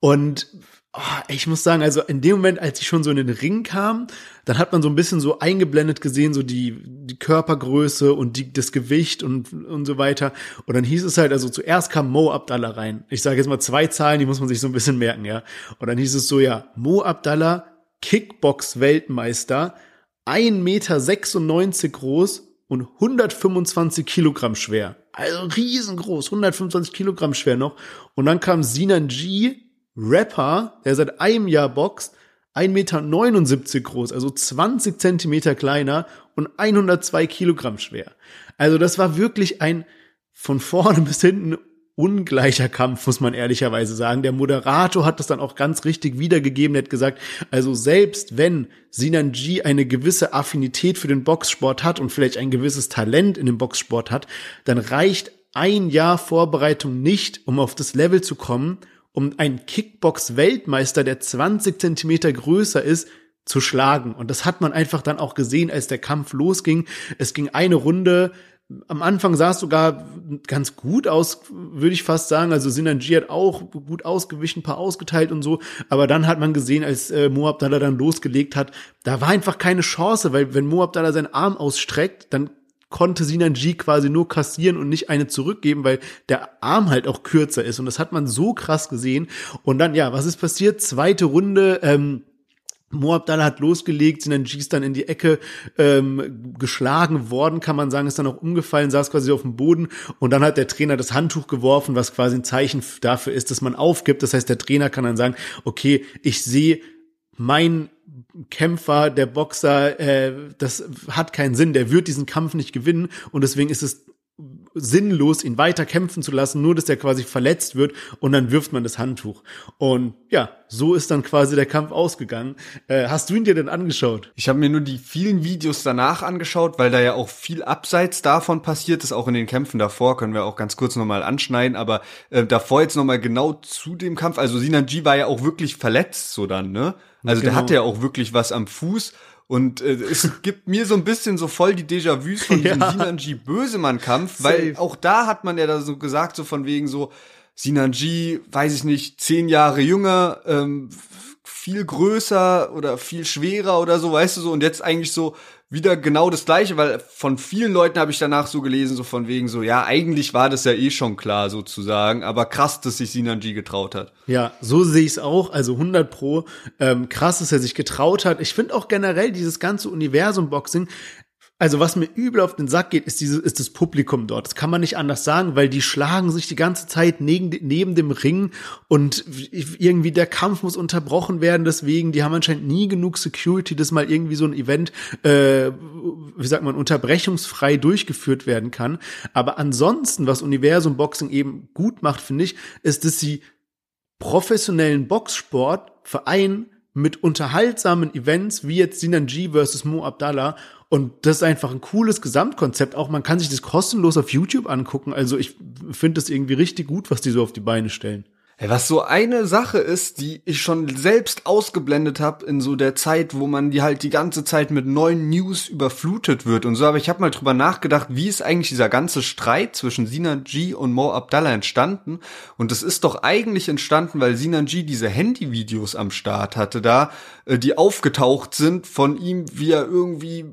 und oh, ich muss sagen, also in dem Moment, als ich schon so in den Ring kam, dann hat man so ein bisschen so eingeblendet gesehen, so die, die Körpergröße und die, das Gewicht und, und so weiter. Und dann hieß es halt, also zuerst kam Mo Abdallah rein. Ich sage jetzt mal zwei Zahlen, die muss man sich so ein bisschen merken, ja. Und dann hieß es so, ja, Mo Abdallah, Kickbox-Weltmeister, 1,96 Meter groß und 125 Kilogramm schwer. Also riesengroß, 125 Kilogramm schwer noch. Und dann kam Sinan G, Rapper, der seit einem Jahr boxt, 1,79 Meter groß, also 20 Zentimeter kleiner und 102 Kilogramm schwer. Also das war wirklich ein von vorne (laughs) bis hinten ungleicher Kampf, muss man ehrlicherweise sagen. Der Moderator hat das dann auch ganz richtig wiedergegeben. Er hat gesagt, also selbst wenn Sinan G eine gewisse Affinität für den Boxsport hat und vielleicht ein gewisses Talent in dem Boxsport hat, dann reicht ein Jahr Vorbereitung nicht, um auf das Level zu kommen, um einen Kickbox-Weltmeister, der 20 Zentimeter größer ist, zu schlagen. Und das hat man einfach dann auch gesehen, als der Kampf losging. Es ging eine Runde, am Anfang sah es sogar ganz gut aus, würde ich fast sagen. Also Sinanji hat auch gut ausgewichen, paar ausgeteilt und so. Aber dann hat man gesehen, als äh, Moab Dalla dann losgelegt hat, da war einfach keine Chance, weil wenn Moab Dalla seinen Arm ausstreckt, dann konnte Sinanji quasi nur kassieren und nicht eine zurückgeben, weil der Arm halt auch kürzer ist. Und das hat man so krass gesehen. Und dann, ja, was ist passiert? Zweite Runde, ähm, Moab dann hat losgelegt, sind dann G's dann in die Ecke ähm, geschlagen worden, kann man sagen, ist dann auch umgefallen, saß quasi auf dem Boden und dann hat der Trainer das Handtuch geworfen, was quasi ein Zeichen dafür ist, dass man aufgibt. Das heißt, der Trainer kann dann sagen, okay, ich sehe mein Kämpfer, der Boxer, äh, das hat keinen Sinn, der wird diesen Kampf nicht gewinnen und deswegen ist es sinnlos, ihn weiter kämpfen zu lassen, nur dass er quasi verletzt wird und dann wirft man das Handtuch. Und ja, so ist dann quasi der Kampf ausgegangen. Äh, hast du ihn dir denn angeschaut? Ich habe mir nur die vielen Videos danach angeschaut, weil da ja auch viel abseits davon passiert ist, auch in den Kämpfen davor, können wir auch ganz kurz nochmal anschneiden, aber äh, davor jetzt nochmal genau zu dem Kampf, also Sinan G war ja auch wirklich verletzt so dann, ne? Also genau. der hatte ja auch wirklich was am Fuß und äh, es gibt mir so ein bisschen so voll die Déjà-vus von (laughs) diesem ja. Sinanji Bösemann-Kampf, weil auch da hat man ja da so gesagt, so von wegen so, Sinanji, weiß ich nicht, zehn Jahre jünger, ähm, viel größer oder viel schwerer oder so, weißt du so, und jetzt eigentlich so wieder genau das gleiche, weil von vielen Leuten habe ich danach so gelesen, so von wegen so, ja, eigentlich war das ja eh schon klar sozusagen, aber krass, dass sich Sinanji getraut hat. Ja, so sehe ich es auch, also 100 pro, ähm, krass, dass er sich getraut hat. Ich finde auch generell dieses ganze Universum Boxing, also was mir übel auf den Sack geht, ist dieses, ist das Publikum dort. Das kann man nicht anders sagen, weil die schlagen sich die ganze Zeit neben, neben dem Ring und irgendwie der Kampf muss unterbrochen werden. Deswegen, die haben anscheinend nie genug Security, dass mal irgendwie so ein Event, äh, wie sagt man, unterbrechungsfrei durchgeführt werden kann. Aber ansonsten, was Universum Boxing eben gut macht, finde ich, ist, dass sie professionellen Boxsport vereinen mit unterhaltsamen Events wie jetzt Sinan G versus Mo Abdallah und das ist einfach ein cooles Gesamtkonzept. Auch man kann sich das kostenlos auf YouTube angucken. Also ich finde das irgendwie richtig gut, was die so auf die Beine stellen. Was so eine Sache ist, die ich schon selbst ausgeblendet habe in so der Zeit, wo man die halt die ganze Zeit mit neuen News überflutet wird und so. Aber ich habe mal drüber nachgedacht, wie ist eigentlich dieser ganze Streit zwischen Sinan G und Mo Abdallah entstanden? Und das ist doch eigentlich entstanden, weil Sinan G diese Handyvideos am Start hatte, da äh, die aufgetaucht sind von ihm, wie er irgendwie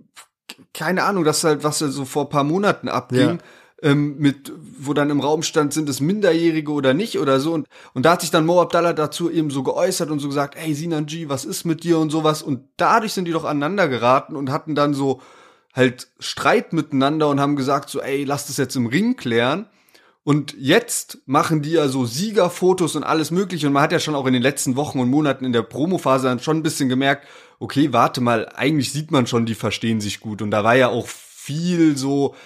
keine Ahnung, das halt was er so vor paar Monaten abging. Ja ähm, mit, wo dann im Raum stand, sind es Minderjährige oder nicht oder so. Und, und da hat sich dann Mo Abdallah dazu eben so geäußert und so gesagt, ey Sinan G, was ist mit dir und sowas. Und dadurch sind die doch aneinander geraten und hatten dann so halt Streit miteinander und haben gesagt so, ey, lass das jetzt im Ring klären. Und jetzt machen die ja so Siegerfotos und alles mögliche. Und man hat ja schon auch in den letzten Wochen und Monaten in der Promophase dann schon ein bisschen gemerkt, okay, warte mal, eigentlich sieht man schon, die verstehen sich gut. Und da war ja auch viel so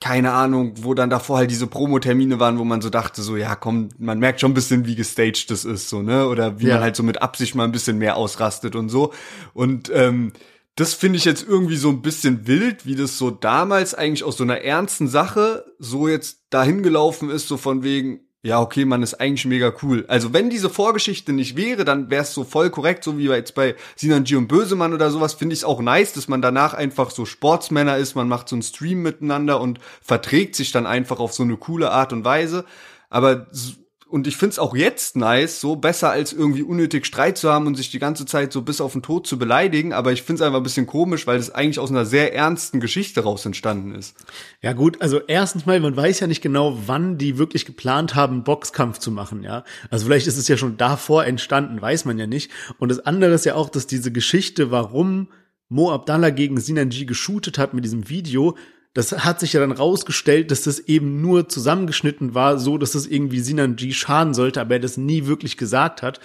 keine Ahnung, wo dann davor halt diese Promotermine waren, wo man so dachte, so, ja, komm, man merkt schon ein bisschen, wie gestaged das ist, so, ne? Oder wie Ja. man halt so mit Absicht mal ein bisschen mehr ausrastet und so. Und ähm, das finde ich jetzt irgendwie so ein bisschen wild, wie das so damals eigentlich aus so einer ernsten Sache so jetzt dahin gelaufen ist, so von wegen, ja, okay, man ist eigentlich mega cool. Also wenn diese Vorgeschichte nicht wäre, dann wäre es so voll korrekt, so wie jetzt bei Sinanji und Bösemann oder sowas, finde ich es auch nice, dass man danach einfach so Sportsmänner ist, man macht so einen Stream miteinander und verträgt sich dann einfach auf so eine coole Art und Weise. Aber und ich find's auch jetzt nice, so besser als irgendwie unnötig Streit zu haben und sich die ganze Zeit so bis auf den Tod zu beleidigen. Aber ich find's einfach ein bisschen komisch, weil es eigentlich aus einer sehr ernsten Geschichte raus entstanden ist. Ja gut, also erstens mal, man weiß ja nicht genau, wann die wirklich geplant haben, Boxkampf zu machen, ja. Also vielleicht ist es ja schon davor entstanden, weiß man ja nicht. Und das andere ist ja auch, dass diese Geschichte, warum Mo Abdallah gegen Sinanji geshootet hat mit diesem Video, das hat sich ja dann rausgestellt, dass das eben nur zusammengeschnitten war, so dass es irgendwie Sinanji schaden sollte, aber er das nie wirklich gesagt hat.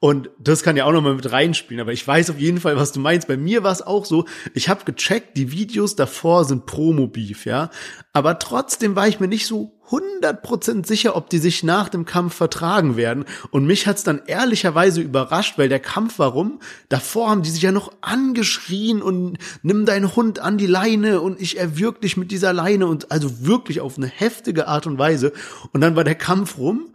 Und das kann ja auch nochmal mit reinspielen. Aber ich weiß auf jeden Fall, was du meinst. Bei mir war es auch so, ich habe gecheckt, die Videos davor sind Promo-Beef, ja. Aber trotzdem war ich mir nicht so 100% sicher, ob die sich nach dem Kampf vertragen werden. Und mich hat's dann ehrlicherweise überrascht, weil der Kampf warum? Davor haben die sich ja noch angeschrien und nimm deinen Hund an die Leine und ich erwürg dich mit dieser Leine und also wirklich auf eine heftige Art und Weise. Und dann war der Kampf rum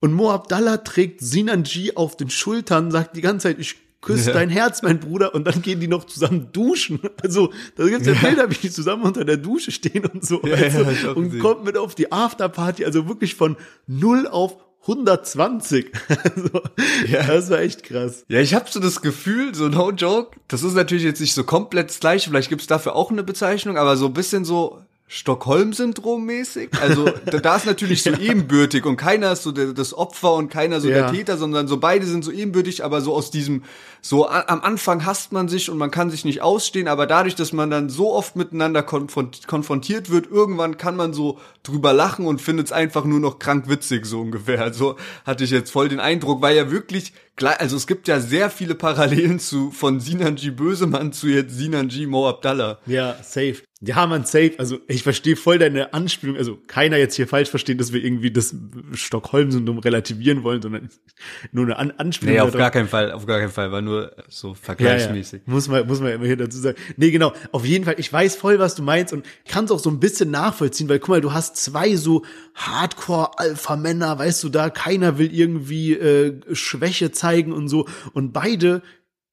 und Mo Abdallah trägt Sinanji auf den Schultern, sagt die ganze Zeit, ich küsse Ja. dein Herz, mein Bruder, und dann gehen die noch zusammen duschen. Also, da gibt's ja Bilder, wie die zusammen unter der Dusche stehen und so. Ja, ja, auch und gesehen. kommt mit auf die Afterparty, also wirklich von 0 auf 120. (laughs) Also, Ja. Das war echt krass. Ja, ich habe so das Gefühl, so no joke, das ist natürlich jetzt nicht so komplett das gleiche, vielleicht gibt's dafür auch eine Bezeichnung, aber so ein bisschen so Stockholm-Syndrom mäßig. Also da, da ist natürlich (laughs) so ebenbürtig und keiner ist so der, das Opfer und keiner so Ja. der Täter, sondern so beide sind so ebenbürtig, aber so aus diesem, so a, am Anfang hasst man sich und man kann sich nicht ausstehen, aber dadurch, dass man dann so oft miteinander konfront konfrontiert wird, irgendwann kann man so drüber lachen und findet es einfach nur noch krank witzig, so ungefähr. Also hatte ich jetzt voll den Eindruck, weil ja wirklich, also es gibt ja sehr viele Parallelen zu von Sinanji Bösemann zu jetzt Sinanji Mo Abdallah. Ja, safe. Ja, man, safe. Also ich verstehe voll deine Anspielung. Also keiner jetzt hier falsch verstehen, dass wir irgendwie das Stockholm-Syndrom relativieren wollen, sondern (laughs) nur eine An Anspielung. Nee, auf darauf. gar keinen Fall, auf gar keinen Fall, war nur so vergleichsmäßig. Ja, ja. Muss man, muss man immer hier dazu sagen. Nee, genau. Auf jeden Fall, ich weiß voll, was du meinst und kann es auch so ein bisschen nachvollziehen, weil guck mal, du hast zwei so Hardcore-Alpha-Männer, weißt du, da keiner will irgendwie äh, Schwäche zeigen und so und beide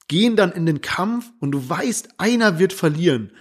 gehen dann in den Kampf und du weißt, einer wird verlieren.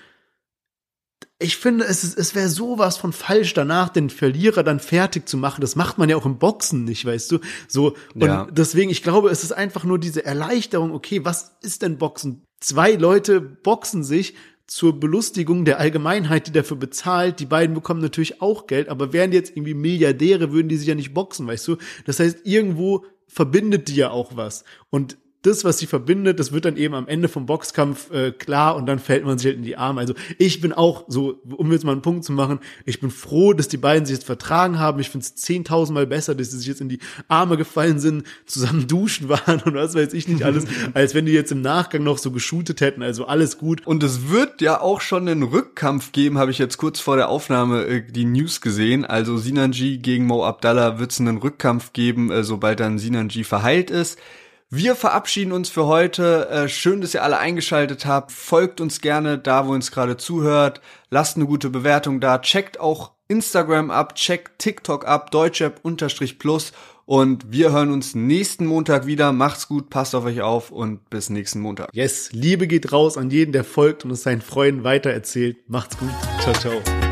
Ich finde, es, ist- es wäre sowas von falsch, danach den Verlierer dann fertig zu machen. Das macht man ja auch im Boxen nicht, weißt du? So, und Ja. deswegen, ich glaube, es ist einfach nur diese Erleichterung, okay, was ist denn Boxen? Zwei Leute boxen sich zur Belustigung der Allgemeinheit, die dafür bezahlt. Die beiden bekommen natürlich auch Geld, aber wären die jetzt irgendwie Milliardäre, würden die sich ja nicht boxen, weißt du? Das heißt, irgendwo verbindet die ja auch was. Und das, was sie verbindet, das wird dann eben am Ende vom Boxkampf äh, klar und dann fällt man sich halt in die Arme. Also ich bin auch so, um jetzt mal einen Punkt zu machen, ich bin froh, dass die beiden sich jetzt vertragen haben. Ich finde es zehntausendmal besser, dass sie sich jetzt in die Arme gefallen sind, zusammen (laughs) duschen waren und was weiß ich nicht alles, (laughs) als wenn die jetzt im Nachgang noch so geshootet hätten. Also alles gut. Und es wird ja auch schon einen Rückkampf geben, habe ich jetzt kurz vor der Aufnahme äh, die News gesehen. Also Sinanji gegen Mo Abdallah wird es einen Rückkampf geben, äh, sobald dann Sinanji verheilt ist. Wir verabschieden uns für heute. Äh, schön, dass ihr alle eingeschaltet habt. Folgt uns gerne da, wo ihr uns gerade zuhört. Lasst eine gute Bewertung da. Checkt auch Instagram ab, checkt TikTok ab, deutschrap-plus. Und wir hören uns nächsten Montag wieder. Macht's gut, passt auf euch auf und bis nächsten Montag. Yes, Liebe geht raus an jeden, der folgt und es seinen Freunden weitererzählt. Macht's gut. Ciao, ciao.